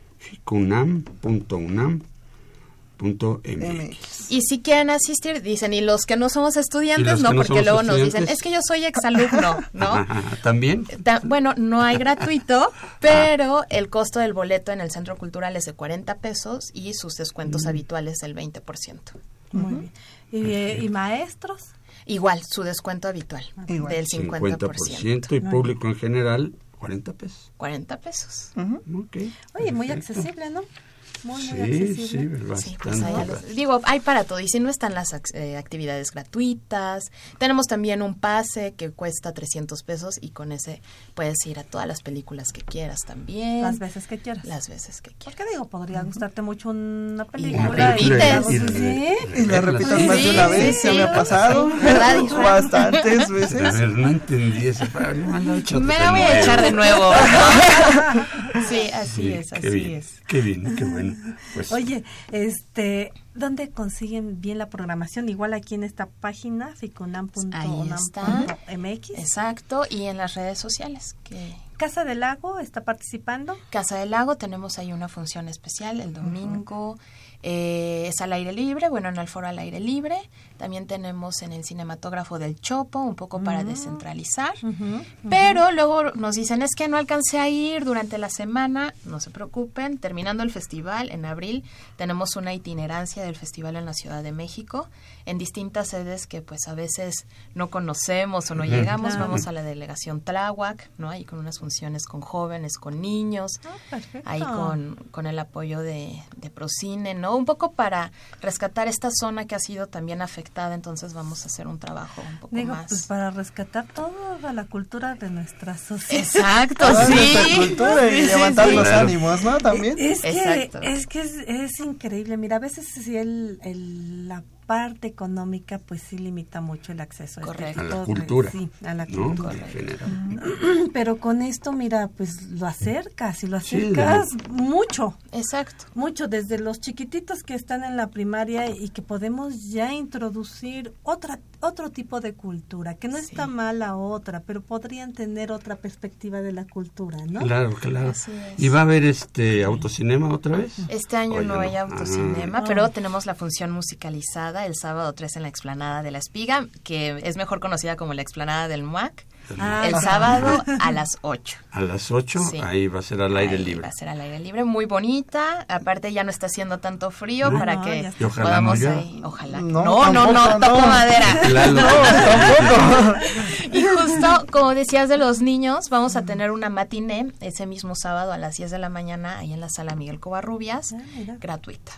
S7: Y si quieren asistir, dicen, y los que no somos
S1: ¿Y
S7: estudiantes, no,
S1: que no
S7: porque luego nos dicen, es que yo soy exalumno, ¿no?
S1: ¿También?
S7: Ta- bueno, no hay gratuito, pero el costo del boleto en el Centro Cultural es de 40 pesos y sus descuentos habituales del 20%.
S2: Muy bien. ¿Y, eh, y maestros?
S7: Igual, su descuento habitual
S6: Igual.
S7: del 50%.
S1: 50% y público en general 40 pesos.
S7: 40 pesos.
S1: Ok.
S2: Oye, muy accesible, ¿no? Muy, muy
S1: Sí,
S2: accesible.
S1: sí, bastante.
S7: Sí, pues hay a los- digo, hay para todo. Y si no están las eh, actividades gratuitas, tenemos también un pase que cuesta 300 pesos y con ese puedes ir a todas las películas que quieras también.
S2: Las veces que quieras.
S7: Las veces que quieras.
S2: Porque digo, podría gustarte mucho una película.
S7: película
S2: y-
S7: y-
S2: sí.
S6: Y la repitas más de una vez,
S7: sí, sí.
S6: me ha pasado.
S7: ¿Verdad?
S6: Bastantes
S1: A
S6: veces.
S1: ver, no entendí ese. me
S7: la voy a echar de nuevo. sí, así
S1: Sí,
S7: es,
S1: qué
S7: así
S1: bien,
S7: es.
S1: Qué bien, qué bueno. Pues,
S2: Oye, este, ¿dónde consiguen bien la programación? Igual aquí en esta página, ficunam.unam.mx.
S7: Exacto, y en las redes sociales, que
S2: Casa del Lago está participando.
S7: Casa del Lago tenemos ahí una función especial el domingo. eh, es al aire libre, bueno, en el foro al aire libre. También tenemos en el cinematógrafo del Chopo, un poco para descentralizar. Pero luego nos dicen, es que no alcancé a ir durante la semana. No se preocupen, terminando el festival en abril, tenemos una itinerancia del festival en la Ciudad de México, en distintas sedes que pues a veces no conocemos o no llegamos.
S2: Claro.
S7: Vamos a la delegación Tláhuac, ¿no? Ahí con unas funciones con jóvenes, con niños
S2: Ah,
S7: ahí con, con el apoyo de, de Procine, ¿no? Un poco para rescatar esta zona que ha sido también afectada, entonces vamos a hacer un trabajo un poco
S2: Digo,
S7: más.
S2: pues para rescatar toda la cultura de nuestra sociedad.
S7: Exacto,
S6: Toda
S7: sí.
S6: nuestra cultura y
S7: Sí, sí,
S6: levantar
S7: sí.
S6: los
S1: Claro.
S6: ánimos, ¿no? También.
S2: Es que,
S7: Exacto.
S2: es, que es, es increíble. Mira, a veces sí el, el- la parte económica pues sí limita mucho el acceso a, este
S7: Correcto.
S1: a la cultura.
S2: sí, a la. Pero con esto, mira, pues lo acercas y lo
S1: Sí,
S2: acercas mucho,
S7: Exacto.
S2: mucho, desde los chiquititos que están en la primaria y que podemos ya introducir otra otro tipo de cultura, que no
S7: Sí.
S2: está mal la otra, pero podrían tener otra perspectiva de la cultura, ¿no?
S1: Claro, claro.
S7: Así es.
S1: ¿Y va a haber este autocinema otra vez?
S7: Este año
S1: Oye,
S7: no
S1: no.
S7: hay autocinema,
S2: Ah.
S7: pero tenemos la función musicalizada el sábado 3 en la explanada de la Espiga, que es mejor conocida como la explanada del MUAC,
S2: Ah,
S7: el
S2: ajá.
S7: sábado a las 8.
S1: A las 8,
S7: Sí.
S1: ahí va a ser al aire
S7: Ahí
S1: libre.
S7: Va a ser al aire libre, muy bonita. Aparte ya no está haciendo tanto frío
S1: No.
S7: para
S2: No,
S7: que
S1: ojalá
S7: podamos
S1: no
S7: ahí. Ojalá.
S6: No,
S7: No, no, no,
S6: tampoco,
S7: toco
S6: no.
S7: madera.
S1: Lalo.
S7: Y justo, como decías de los niños, vamos a tener una matiné ese mismo sábado a las 10 de la mañana ahí en la sala Miguel Covarrubias,
S2: Ah,
S7: gratuita.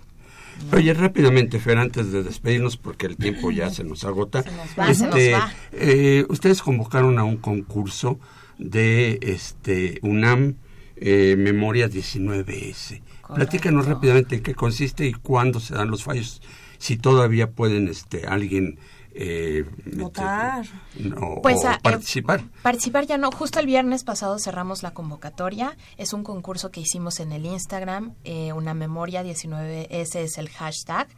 S1: Oye, rápidamente, Fer, antes de despedirnos, porque el tiempo ya se nos agota.
S7: Se nos va, se nos va.
S1: eh, ustedes convocaron a un concurso de este UNAM eh, Memoria 19S. Platícanos rápidamente en qué consiste y cuándo se dan los fallos, si todavía pueden este alguien eh,
S2: votar
S1: no,
S7: Pues,
S1: o
S7: ah, eh,
S1: participar.
S7: Participar ya no, justo el viernes pasado cerramos la convocatoria. Es un concurso que hicimos en el Instagram, eh, una memoria 19, ese es el hashtag.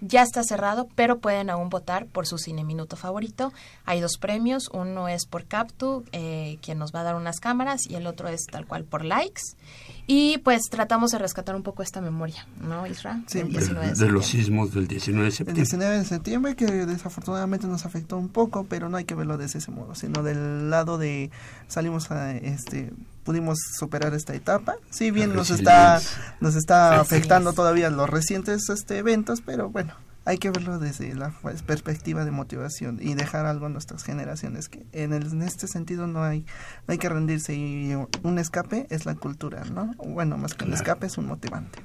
S7: Ya está cerrado, pero pueden aún votar por su cine minuto favorito. Hay dos premios, uno es por Captu, eh, quien nos va a dar unas cámaras, y el otro es tal cual por likes. Y pues tratamos de rescatar un poco esta memoria, ¿no, Isra?
S6: Sí,
S7: Del
S6: de-
S7: 19
S1: de,
S7: septiembre.
S1: los sismos del 19 de
S6: El
S1: septiembre.
S6: 19 de septiembre que desafortunadamente nos afectó un poco, pero no hay que verlo de ese modo, sino del lado de salimos a este pudimos superar esta etapa. Si bien
S1: La
S6: nos está nos está afectando todavía los recientes este eventos, pero bueno, hay que verlo desde la pues, perspectiva de motivación y dejar algo a nuestras generaciones que en, el- en este sentido no hay no hay que rendirse y un escape es la cultura, ¿no? Bueno, más que un escape es un motivante.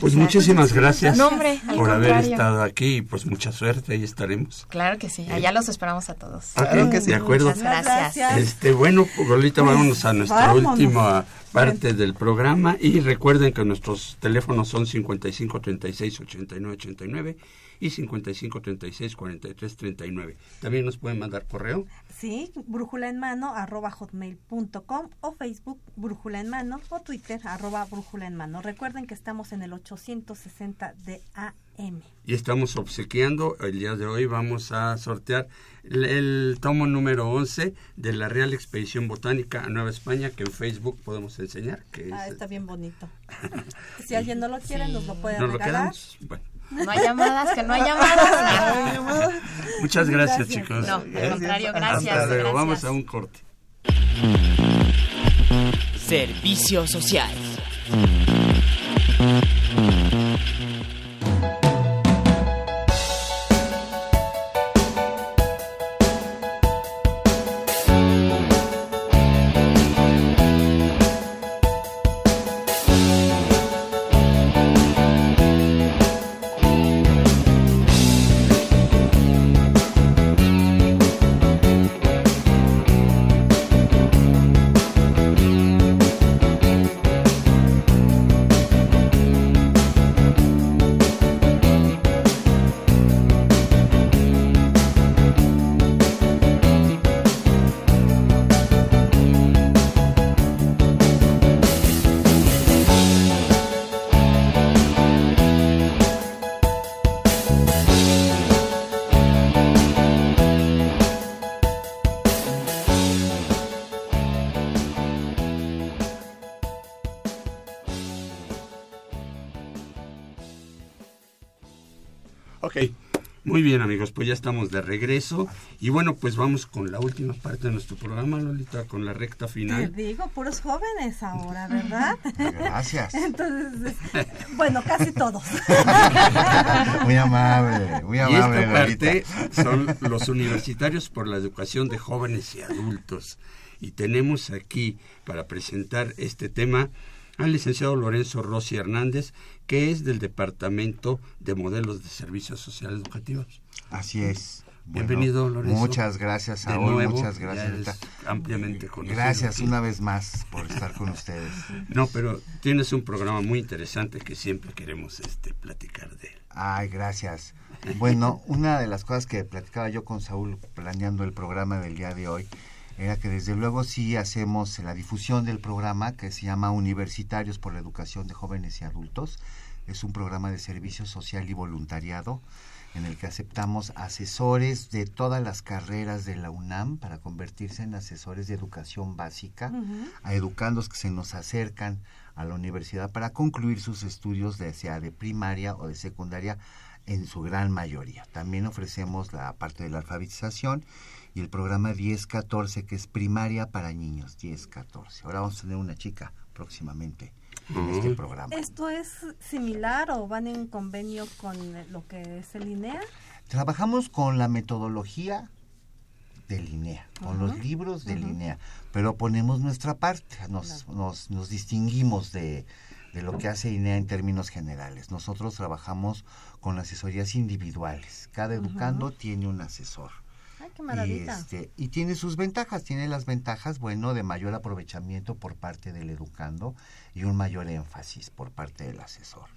S1: Pues muchísimas gracias
S7: No, hombre, al
S1: por haber estado aquí y pues mucha suerte, ahí estaremos.
S7: Claro que sí, allá los esperamos a todos.
S6: Claro que sí.
S1: De acuerdo.
S7: Muchas gracias.
S1: Este, bueno, pues ahorita
S2: Pues,
S1: vámonos a nuestra
S2: vámonos.
S1: última parte del programa y recuerden que nuestros teléfonos son 55 36 89 89 y 55 36 43 39. También nos pueden mandar correo.
S2: Sí, brújula en mano arroba hotmail.com o Facebook brújula en mano o Twitter arroba brújula en mano. Recuerden que estamos en el 860 de AM.
S1: y estamos obsequiando. El día de hoy vamos a sortear el, el tomo número 11 de la Real Expedición Botánica a Nueva España que en Facebook podemos enseñar. Que
S2: Ah,
S1: es-
S2: está bien bonito. Si alguien no lo quiere, nos lo puede
S1: ¿Nos lo
S2: regalar.
S1: quedamos? Bueno,
S7: No hay llamadas, que no hay llamadas.
S1: muchas gracias,
S2: Gracias.
S1: chicos.
S7: No, al
S1: ¿Eh?
S7: contrario,
S1: Hasta
S7: gracias.
S1: luego. Vamos
S7: gracias.
S1: a un corte.
S5: Servicio social.
S1: Muy bien amigos, pues ya estamos de regreso y bueno, pues vamos con la última parte de nuestro programa, Lolita, con la recta
S2: Te
S1: final.
S2: digo, puros jóvenes ahora, ¿verdad?
S8: Gracias.
S2: Entonces, es- bueno, casi todos.
S8: Muy amable, muy
S1: Y
S8: amable,
S1: esta
S8: Lolita.
S1: parte son los universitarios por la educación de jóvenes y adultos. Y tenemos aquí para presentar este tema al licenciado Lorenzo Rossi Hernández, que es del Departamento de Modelos de Servicios Sociales Educativos.
S8: Así es. Bueno,
S1: Bienvenido, Lorenzo.
S8: Muchas gracias,
S1: nuevo,
S8: muchas gracias.
S1: ampliamente conocido
S8: Gracias una vez más por estar con ustedes.
S1: No, pero tienes un programa muy interesante que siempre queremos este, platicar de él.
S8: Ay, gracias. Bueno, una de las cosas que platicaba yo con Saúl planeando el programa del día de hoy era que desde luego sí hacemos la difusión del programa que se llama Universitarios por la Educación de Jóvenes y Adultos. Es un programa de servicio social y voluntariado en el que aceptamos asesores de todas las carreras de la UNAM para convertirse en asesores de educación básica a educandos que se nos acercan a la universidad para concluir sus estudios, de sea de primaria o de secundaria, en su gran mayoría. También ofrecemos la parte de la alfabetización y el programa 10-14, que es primaria para niños, 10-14. Ahora vamos a tener una chica próximamente en este programa.
S2: ¿Esto es similar o van en convenio con lo que es el INEA?
S8: Trabajamos con la metodología de Linea, con los libros de
S2: ajá.
S8: Linea, pero ponemos nuestra parte, nos, nos, nos distinguimos de, de lo que hace Linea en términos generales. Nosotros trabajamos con asesorías individuales, cada educando tiene un asesor.
S2: Ay, qué maravilla.
S8: Y, este, y tiene sus ventajas, tiene las ventajas, bueno, de mayor aprovechamiento por parte del educando y un mayor énfasis por parte del asesor.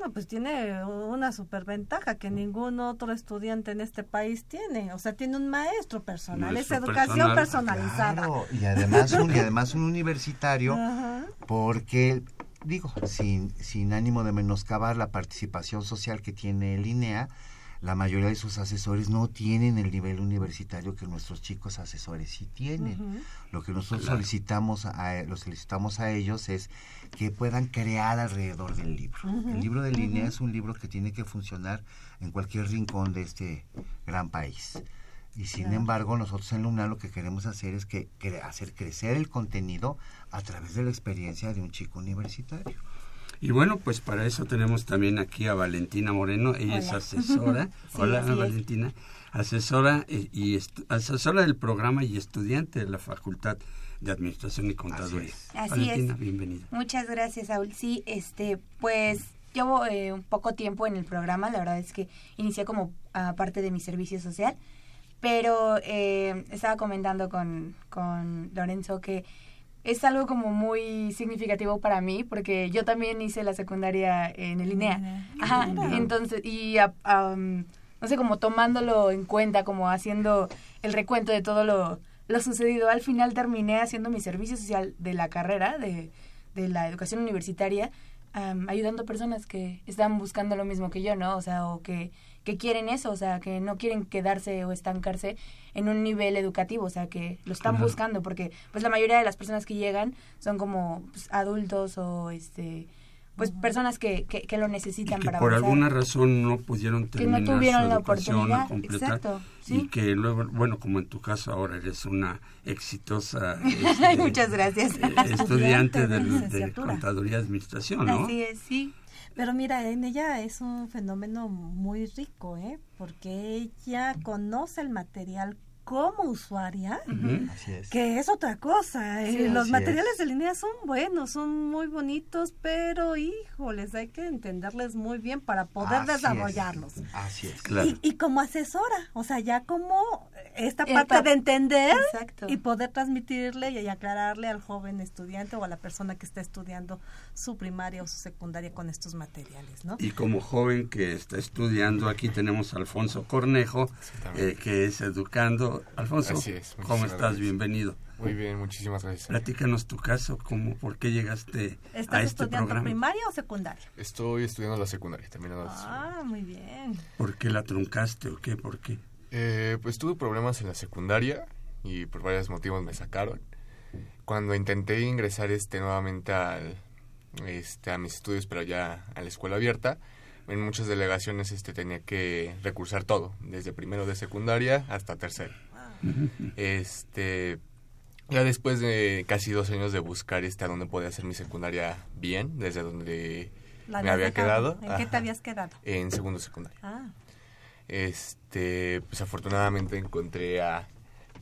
S2: No, pues tiene una superventaja que ningún otro estudiante en este país tiene. O sea, tiene un maestro personal,
S8: Maestro
S2: es educación
S8: personal.
S2: personalizada.
S8: Claro, y además un, y además un universitario, porque, digo, sin, sin ánimo de menoscabar la participación social que tiene el INEA, la mayoría de sus asesores no tienen el nivel universitario que nuestros chicos asesores sí tienen. Lo que nosotros
S9: Claro.
S8: solicitamos a, lo solicitamos a ellos es que puedan crear alrededor del libro. El libro de línea es un libro que tiene que funcionar en cualquier rincón de este gran país. Y sin
S9: Claro.
S8: embargo, nosotros en la UNAM lo que queremos hacer es que cre- hacer crecer el contenido a través de la experiencia de un chico universitario.
S1: Y bueno, pues para eso tenemos también aquí a Valentina Moreno, ella es asesora.
S8: Sí,
S1: Hola. Valentina, asesora eh, y asesora del programa y estudiante de la Facultad de Administración y Contaduría.
S10: Así
S1: Valentina,
S10: es.
S1: bienvenida.
S10: Muchas gracias, Saúl. Sí, este, pues llevo eh, un poco tiempo en el programa. La verdad es que inicié como ah, parte de mi servicio social. Pero eh, estaba comentando con, con Lorenzo que es algo como muy significativo para mí porque yo también hice la secundaria en el INEA. Ajá,
S9: Mira.
S10: entonces, y a- am, no sé, como tomándolo en cuenta, como haciendo el recuento de todo lo, lo sucedido, al final terminé haciendo mi servicio social de la carrera, de, de la educación universitaria, am, ayudando a personas que están buscando lo mismo que yo, ¿no? O sea, o que, que quieren eso, o sea, que no quieren quedarse o estancarse en un nivel educativo, o sea, que lo están
S1: Claro.
S10: buscando, porque pues la mayoría de las personas que llegan son como pues, adultos o este pues personas que, que, que lo necesitan
S1: que
S10: para
S1: por
S10: avanzar.
S1: alguna razón no pudieron
S10: Que no
S1: terminar
S10: tuvieron
S1: su
S10: la oportunidad,
S1: completar
S10: exacto,
S1: y
S10: sí.
S1: que luego bueno como en tu caso ahora eres una exitosa este,
S10: muchas gracias.
S1: eh, estudiante de, de contaduría y administración no
S10: Así es, sí.
S2: Pero mira, en ella es un fenómeno muy rico, ¿eh? Porque ella conoce el material como usuaria,
S8: Ujú. Así es.
S2: que es otra cosa. ¿eh?
S8: Sí,
S2: Los materiales
S8: es.
S2: de línea son buenos, son muy bonitos, pero híjoles, hay que entenderles muy bien para poder
S8: Así es.
S2: desarrollarlos.
S8: Así es.
S2: Y, y como asesora, o sea, ya como esta
S10: Esta-
S2: parte de entender
S10: Exacto.
S2: y poder transmitirle y aclararle al joven estudiante o a la persona que está estudiando su primaria o su secundaria con estos materiales, ¿no?
S1: Y como joven que está estudiando, aquí tenemos a Alfonso Cornejo, eh, que es educando. Alfonso,
S11: es,
S1: ¿cómo estás?
S11: gracias.
S1: Bienvenido.
S11: Muy bien, muchísimas gracias.
S1: Platícanos tu caso, cómo, ¿por qué llegaste a
S2: ¿Estás
S1: este
S2: estudiando
S1: programa?
S2: primaria o secundaria?
S11: Estoy estudiando la secundaria, terminando la
S2: Ah, muy bien.
S1: ¿Por qué la truncaste o qué? ¿Por qué?
S11: Eh, pues tuve problemas en la secundaria y por varios motivos me sacaron. Cuando intenté ingresar este nuevamente al, este, a mis estudios, pero ya a la escuela abierta, en muchas delegaciones este, tenía que recursar todo, desde primero de secundaria hasta tercero. Este, ya después de casi dos años de buscar este, a dónde podía hacer mi secundaria bien, desde donde me había
S2: dejado.
S11: quedado.
S2: ¿En qué te habías quedado?
S11: En segundo secundaria.
S2: Ah,
S11: Este, pues afortunadamente encontré a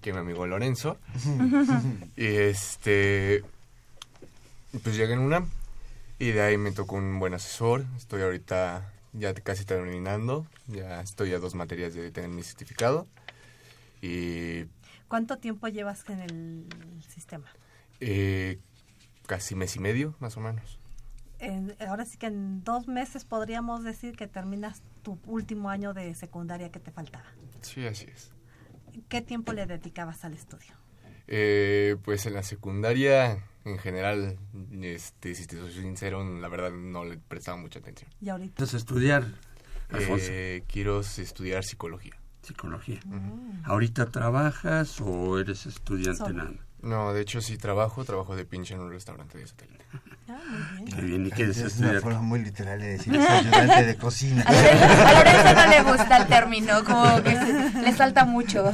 S11: que mi amigo Lorenzo. y este, pues llegué en una y de ahí me tocó un buen asesor. Estoy ahorita ya casi terminando, ya estoy a dos materias de tener mi certificado. Y
S2: ¿Cuánto tiempo llevas en el sistema?
S11: eh, casi mes y medio, más o menos.
S2: En- ahora sí que en dos meses podríamos decir que terminas tu último año de secundaria que te faltaba.
S11: Sí, así es.
S2: ¿Qué tiempo le dedicabas al estudio?
S11: Eh, pues en la secundaria, en general, este, si te soy sincero, la verdad no le prestaba mucha atención.
S2: ¿Y ahorita?
S1: Entonces, estudiar.
S11: Eh, quiero estudiar psicología.
S1: Psicología. ¿Ahorita trabajas o eres estudiante
S11: Solo.
S1: nada?
S11: No, de hecho sí trabajo, trabajo de pinche en un restaurante de satélite.
S1: Qué bien, ¿y quieres
S8: Es una
S1: estudiar?
S8: forma muy literal de decir es ayudante de cocina.
S10: A Lorenzo, no le gusta el término, como que se- le salta mucho.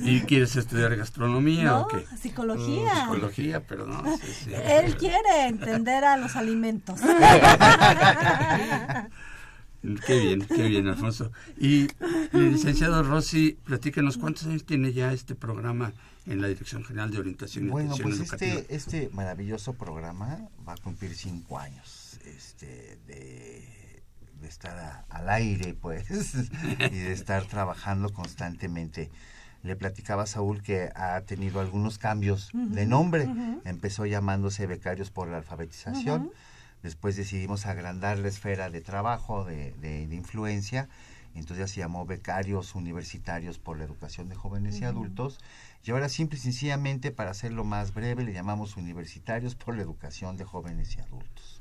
S1: ¿Y quieres estudiar gastronomía
S2: No,
S1: o qué?
S2: psicología.
S1: Mm, psicología, pero no. sí, sí.
S2: Él quiere entender a los alimentos.
S1: Qué bien, qué bien, Alfonso. Y, licenciado Rossi, platícanos cuántos años tiene ya este programa en la Dirección General de Orientación y
S8: Bueno,
S1: Atención
S8: pues
S1: Educativa.
S8: este, este maravilloso programa va a cumplir cinco años este, de, de estar a- al aire, pues, y de estar trabajando constantemente. Le platicaba a Saúl que ha tenido algunos cambios de nombre. Empezó llamándose Becarios por la Alfabetización. Después decidimos agrandar la esfera de trabajo, de, de- de influencia. Entonces ya se llamó Becarios Universitarios por la Educación de Jóvenes y. Adultos. Y ahora simple y sencillamente, para hacerlo más breve, le llamamos Universitarios por la Educación de Jóvenes y Adultos.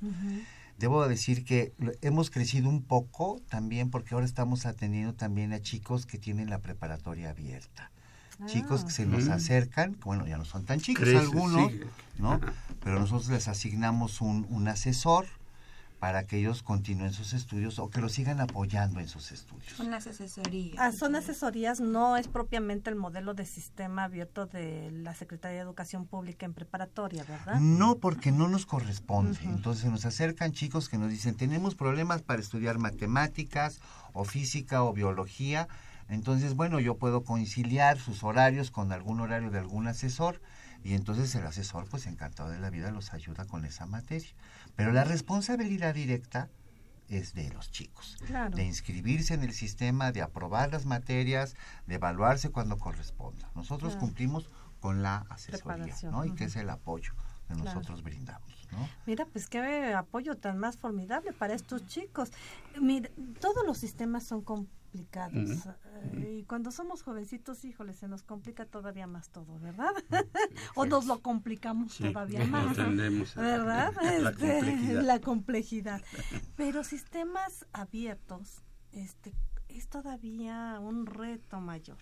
S8: Debo decir que hemos crecido un poco también porque ahora estamos atendiendo también a chicos que tienen la preparatoria abierta. Chicos que se nos
S1: Mm.
S8: acercan, bueno, ya no son tan chicos
S1: Crece,
S8: algunos,
S1: sí.
S8: ¿no? Pero nosotros les asignamos un, un asesor para que ellos continúen sus estudios o que los sigan apoyando en sus estudios.
S2: Son las asesorías. Ah, son asesorías, no es propiamente el modelo de sistema abierto de la Secretaría de Educación Pública en preparatoria, ¿verdad?
S8: No, porque no nos corresponde. Entonces se nos acercan chicos que nos dicen, tenemos problemas para estudiar matemáticas o física o biología. Entonces, bueno, yo puedo conciliar sus horarios con algún horario de algún asesor y entonces el asesor, pues encantado de la vida, los ayuda con esa materia. Pero la responsabilidad directa es de los chicos,
S9: Claro.
S8: de inscribirse en el sistema, de aprobar las materias, de evaluarse cuando corresponda. Nosotros
S2: Claro.
S8: cumplimos con la asesoría, ¿no? Y que es el apoyo que
S2: Claro.
S8: nosotros brindamos, ¿no?
S2: Mira, pues qué apoyo tan más formidable para estos chicos. Mira, todos los sistemas son complicados. Eh, Y cuando somos jovencitos, híjole, se nos complica todavía más todo, ¿verdad? o nos lo complicamos
S1: Sí,
S2: todavía más. ¿Verdad?
S1: la
S2: Este,
S1: complejidad.
S2: la complejidad. Pero sistemas abiertos, este, es todavía un reto mayor.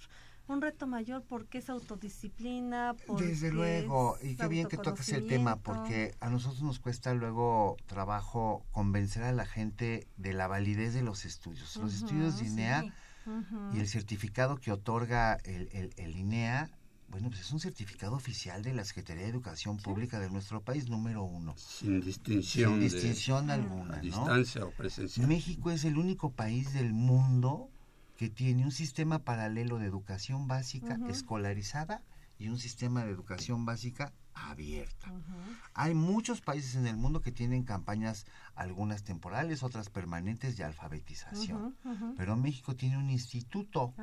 S2: Un reto mayor porque es autodisciplina, porque
S8: Desde luego, y qué bien que tocas el tema, porque a nosotros nos cuesta luego trabajo convencer a la gente de la validez de los estudios. Los
S9: Ujú,
S8: estudios de
S9: sí.
S8: INEA
S9: Ujú.
S8: y el certificado que otorga el, el, el INEA, bueno, pues es un certificado oficial de la Secretaría de Educación Pública de nuestro país, número uno.
S1: Sin distinción.
S8: Sin
S1: de-
S8: distinción alguna,
S1: a
S8: ¿no?
S1: distancia o presencial.
S8: México es el único país del mundo que tiene un sistema paralelo de educación básica escolarizada y un sistema de educación básica abierta. Hay muchos países en el mundo que tienen campañas, algunas temporales, otras permanentes de alfabetización.
S2: Ujú, ujú.
S8: Pero México tiene un instituto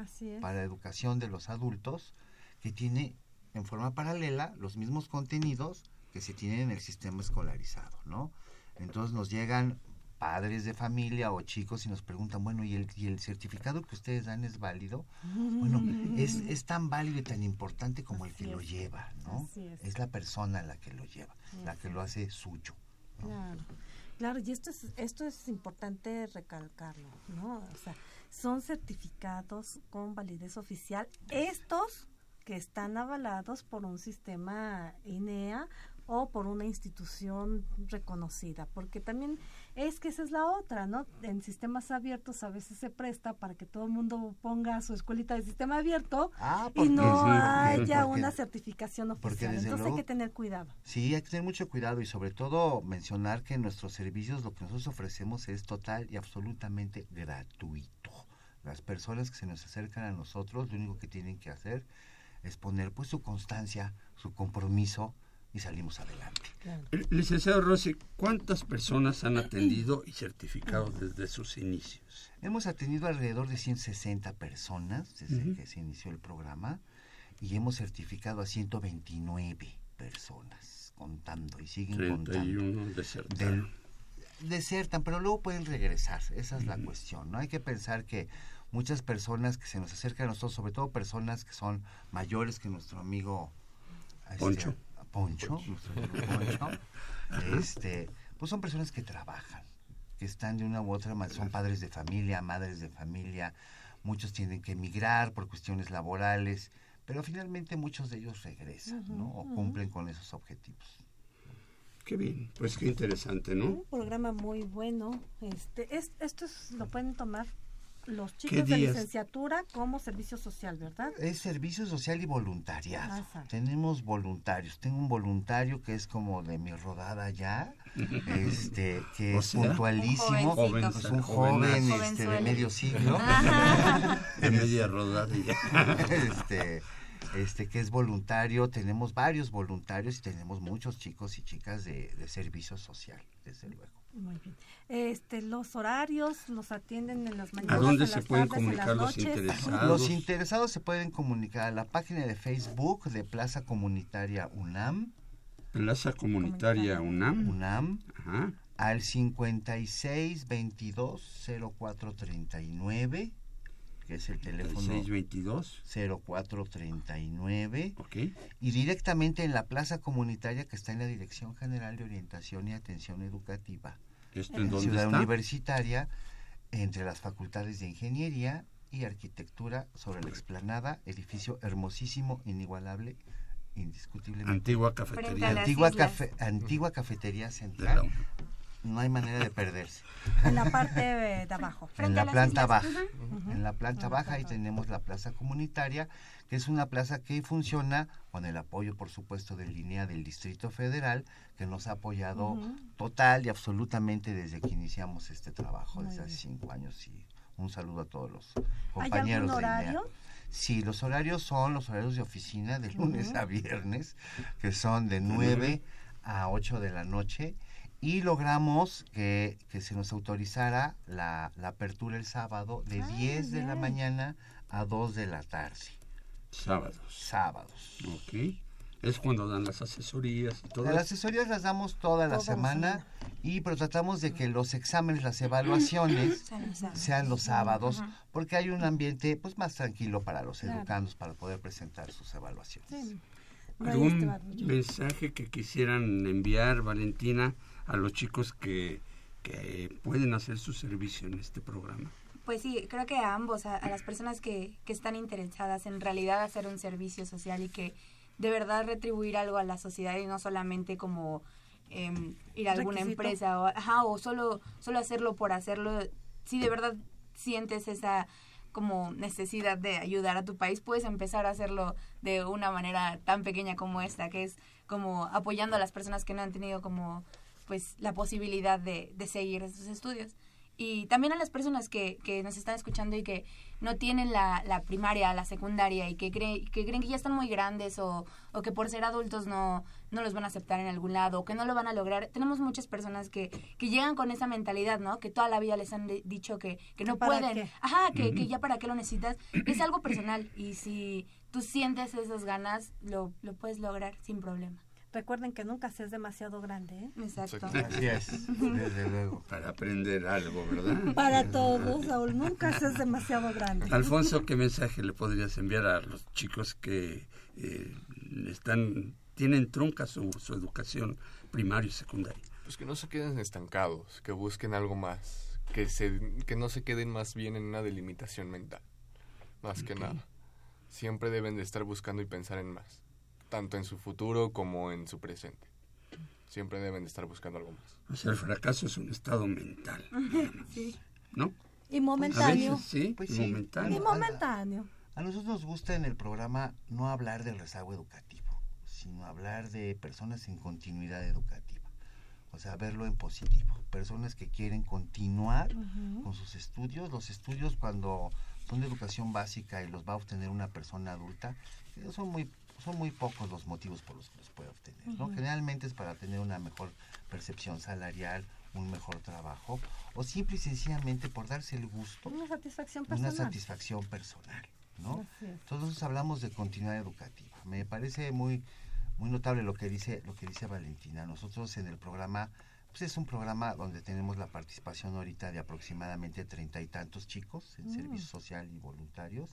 S8: para educación de los adultos que tiene en forma paralela los mismos contenidos que se tienen en el sistema escolarizado, ¿no? Entonces nos llegan padres de familia o chicos y nos preguntan, bueno, ¿y el, y el certificado que ustedes dan es válido? Bueno, es, es tan válido y tan importante como el que lo lleva, ¿no?
S2: Es.
S8: la persona la que lo lleva, la que lo hace suyo.
S2: Claro, claro, y esto es, esto es importante recalcarlo, ¿no? O sea, son certificados con validez oficial, estos que están avalados por un sistema INEA o por una institución reconocida, porque también es que esa es la otra, ¿no? En sistemas abiertos a veces se presta para que todo el mundo ponga su escuelita de sistema abierto
S8: Ah,
S2: y no
S8: sí,
S2: haya
S8: porque-
S2: una certificación oficial. Entonces
S8: luego-
S2: hay que tener cuidado.
S8: Sí, hay que tener mucho cuidado y sobre todo mencionar que en nuestros servicios lo que nosotros ofrecemos es total y absolutamente gratuito. Las personas que se nos acercan a nosotros lo único que tienen que hacer es poner pues su constancia, su compromiso y salimos adelante.
S1: Eh, Licenciado Rossi, ¿cuántas personas han atendido y certificado desde sus inicios?
S8: Hemos atendido alrededor de 160 personas desde que se inició el programa y hemos certificado a 129 personas, contando y siguen
S1: 31
S8: contando.
S1: desertaron.
S8: Del- desertan, pero luego pueden regresar, esa es la cuestión, ¿no? Hay que pensar que muchas personas que se nos acercan a nosotros, sobre todo personas que son mayores que nuestro amigo este,
S1: Poncho.
S8: Poncho, nuestro amigo Poncho, este, pues son personas que trabajan, que están de una u otra manera, son padres de familia, madres de familia, muchos tienen que emigrar por cuestiones laborales, pero finalmente muchos de ellos regresan, ¿no? O cumplen con esos objetivos.
S1: Qué bien, pues qué interesante, ¿no?
S2: Un programa muy bueno. Este, es, esto es- lo pueden tomar los
S8: ¿Qué
S2: chicos de licenciatura como servicio social, ¿verdad?
S8: Es servicio social y voluntariado.
S2: Ah, exacto.
S8: Tenemos voluntarios. Tengo un voluntario que es como de mi rodada ya, este, que
S1: O
S8: es
S1: sea,
S8: puntualísimo,
S1: un
S8: pues un joven este, de medio siglo.
S1: De media rodada ya.
S8: este, este que es voluntario. Tenemos varios voluntarios y tenemos muchos chicos y chicas de, de servicio social, desde luego.
S2: Muy bien. Este, los horarios los atienden en las mañanas.
S1: ¿A dónde
S2: en
S1: se
S2: las
S1: pueden
S2: tardes, en las
S1: comunicar los
S2: noches?
S1: interesados?
S8: Los interesados se pueden comunicar a la página de Facebook de Plaza Comunitaria UNAM.
S1: Plaza Comunitaria UNAM.
S8: UNAM.
S1: Ajá.
S8: Al 56 22 04 39, que es el teléfono
S1: 622
S8: 04 39.
S1: Ok.
S8: Y directamente en la Plaza Comunitaria que está en la Dirección General de Orientación y Atención Educativa.
S1: ¿Esto en
S8: la
S1: dónde
S8: Ciudad
S1: está?
S8: Universitaria, entre las facultades de Ingeniería y Arquitectura sobre la explanada, edificio hermosísimo, inigualable, indiscutiblemente.
S1: Antigua cafetería.
S8: Antigua, cafe- antigua cafetería central. No hay manera de perderse.
S2: En la parte de, de abajo.
S8: en
S10: Frente
S8: la
S10: a las
S8: planta
S10: islas.
S8: baja. En la planta baja ahí tenemos la plaza comunitaria, que es una plaza que funciona con el apoyo, por supuesto, de línea del Distrito Federal, que nos ha apoyado total y absolutamente desde que iniciamos este trabajo, desde hace cinco años. Y un saludo a todos los compañeros
S2: algún
S8: de INEA. Sí, los horarios son los horarios de oficina de lunes a viernes, que son de 9 a 8 de la noche. Y logramos que, que se nos autorizara la, la apertura el sábado de 10 de la mañana a 2 de la tarde.
S1: Sábados.
S8: Sábados.
S1: Ok. Es cuando dan las asesorías y todo.
S8: Las asesorías las damos toda la semana, y pero tratamos de que los exámenes, las evaluaciones sean los sábados, porque hay un ambiente pues más tranquilo para los educandos para poder presentar sus evaluaciones.
S2: Sí.
S1: ¿Algún mensaje que quisieran enviar, Valentina, a los chicos que, que pueden hacer su servicio en este programa?
S10: Pues sí, creo que a ambos, a, a las personas que, que están interesadas en realidad hacer un servicio social y que de verdad retribuir algo a la sociedad y no solamente como em, ir a alguna
S2: Requisito.
S10: empresa o, ajá, o solo, solo hacerlo por hacerlo. Si de verdad sientes esa como necesidad de ayudar a tu país, puedes empezar a hacerlo de una manera tan pequeña como esta, que es como apoyando a las personas que no han tenido como pues la posibilidad de, de seguir sus estudios. Y también a las personas que, que nos están escuchando y que no tienen la, la primaria, la secundaria y que, creen que creen que ya están muy grandes o, o que por ser adultos no, no los van a aceptar en algún lado o que no lo van a lograr. Tenemos muchas personas que, que llegan con esa mentalidad, ¿no? Que toda la vida les han de- dicho que, que no
S2: ¿Para
S10: pueden.
S2: qué?
S10: Ajá, que, que ya para qué lo necesitas. Es algo personal y si tú sientes esas ganas, lo, lo puedes lograr sin problema.
S2: Recuerden que nunca se es demasiado grande, ¿eh?
S10: Exacto.
S8: Así es, desde luego.
S1: Para aprender algo, ¿verdad?
S2: Para todos, Saúl, nunca se es demasiado grande.
S1: Alfonso, ¿qué mensaje le podrías enviar a los chicos que eh, están tienen trunca su, su educación primaria y secundaria?
S11: Pues que no se queden estancados, que busquen algo más, que, se, que no se queden más bien en una delimitación mental, más que nada. Siempre deben de estar buscando y pensar en más, tanto en su futuro como en su presente. Siempre deben de estar buscando algo más.
S1: O sea, el fracaso es un estado mental,
S2: Sí.
S1: ¿no?
S2: Y
S1: A
S2: momentáneo.
S1: veces sí,
S8: Pues
S1: y
S8: sí.
S2: Y
S1: momentáneo.
S8: A nosotros nos gusta en el programa no hablar del rezago educativo, sino hablar de personas en continuidad educativa. O sea, verlo en positivo. Personas que quieren continuar con sus estudios. Los estudios cuando son de educación básica y los va a obtener una persona adulta, son muy son muy pocos los motivos por los que los puede obtener. ¿no? Generalmente es para tener una mejor percepción salarial, un mejor trabajo, o simple y sencillamente por darse el gusto
S2: Una satisfacción
S8: una
S2: personal.
S8: satisfacción personal, ¿no? Entonces hablamos de continuidad educativa. Me parece muy muy notable lo que dice lo que dice Valentina. Nosotros en el programa pues es un programa donde tenemos la participación ahorita de aproximadamente treinta y tantos chicos en servicio social y voluntarios.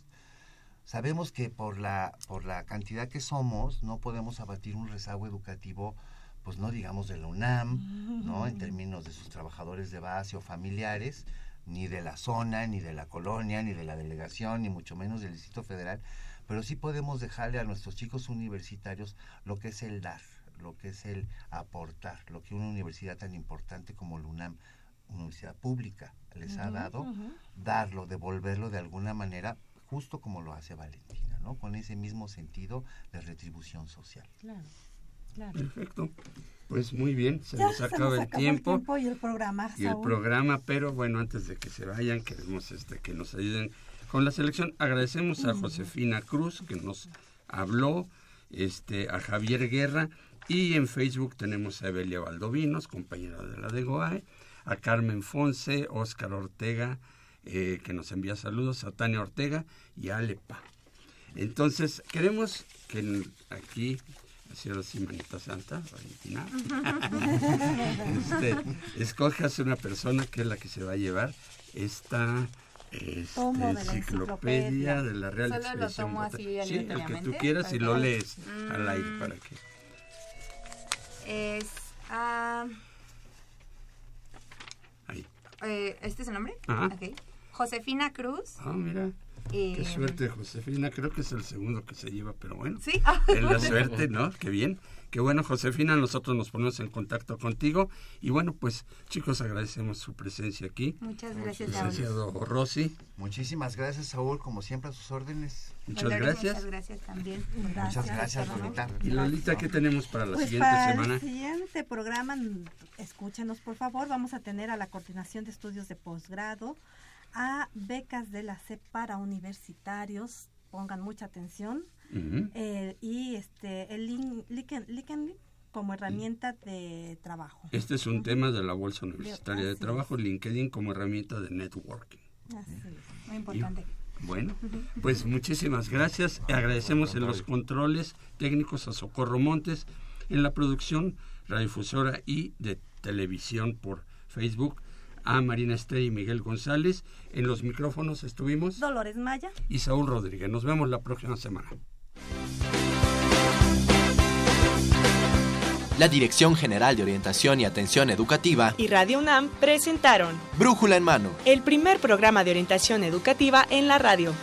S8: Sabemos que por la por la cantidad que somos no podemos abatir un rezago educativo pues no digamos de la UNAM, ¿no? En términos de sus trabajadores de base o familiares, ni de la zona, ni de la colonia, ni de la delegación, ni mucho menos del Distrito Federal, pero sí podemos dejarle a nuestros chicos universitarios lo que es el dar, lo que es el aportar, lo que una universidad tan importante como la UNAM, una universidad pública, les ha dado, darlo, devolverlo de alguna manera, justo como lo hace Valentina, ¿no? Con ese mismo sentido de retribución social.
S2: Claro, claro.
S1: Perfecto. Pues muy bien, se
S2: Ya
S1: nos
S2: se
S1: acaba
S2: nos
S1: el
S2: acabó
S1: tiempo.
S2: y el programa,
S1: y el programa, pero bueno, antes de que se vayan, queremos este que nos ayuden con la selección. Agradecemos a Josefina Cruz que nos habló, este, a Javier Guerra, y en Facebook tenemos a Evelia Valdovinos, compañera de la de GOAE, a Carmen Fonse, Óscar Ortega, eh, que nos envía saludos, a Tania Ortega y a Alepa. Entonces, queremos que aquí, así ahora sí, manita santa, Valentina, este, escojas una persona que es la que se va a llevar esta este, enciclopedia de la Real
S10: Solo lo tomo así
S1: Sí, el que tú quieras y lo lees al aire
S10: Mm.
S1: para que...
S10: Es. ah,
S1: Ahí.
S10: eh, ¿Este es el nombre?
S1: Ajá.
S10: Ok. Josefina Cruz.
S1: Ah, mira.
S10: Eh,
S1: Qué suerte, Josefina. Creo que es el segundo que se lleva, pero bueno.
S10: Sí.
S1: Es la suerte, ¿no? Qué bien. Qué bueno, Josefina. Nosotros nos ponemos en contacto contigo. Y bueno, pues, chicos, agradecemos su presencia aquí.
S10: Muchas gracias, Saúl.
S1: Licenciado Rossi.
S8: Muchísimas gracias, Saúl, como siempre a sus órdenes.
S1: Muchas gracias.
S10: Muchas gracias también.
S8: Muchas gracias, Lolita.
S1: Y Lolita, ¿qué tenemos para la
S2: Pues
S1: siguiente
S2: para
S1: semana?
S2: el siguiente programa, escúchenos por favor, vamos a tener a la Coordinación de Estudios de Posgrado, a becas de la CEP para universitarios, pongan mucha atención, eh, y este el LinkedIn como herramienta de trabajo.
S1: Este es un tema de la Bolsa Universitaria de Trabajo, LinkedIn como herramienta de networking.
S2: Así es.
S10: Muy importante.
S1: Bueno, pues muchísimas gracias. Agradecemos en los controles técnicos a Socorro Montes, en la producción radiodifusora y de televisión por Facebook, a Marina Estrella y Miguel González. En los micrófonos estuvimos
S2: Dolores Maya.
S1: y Saúl Rodríguez. Nos vemos la próxima semana.
S12: La Dirección General de Orientación y Atención Educativa
S13: y Radio UNAM presentaron
S12: Brújula en Mano.
S13: el primer programa de orientación educativa en la radio.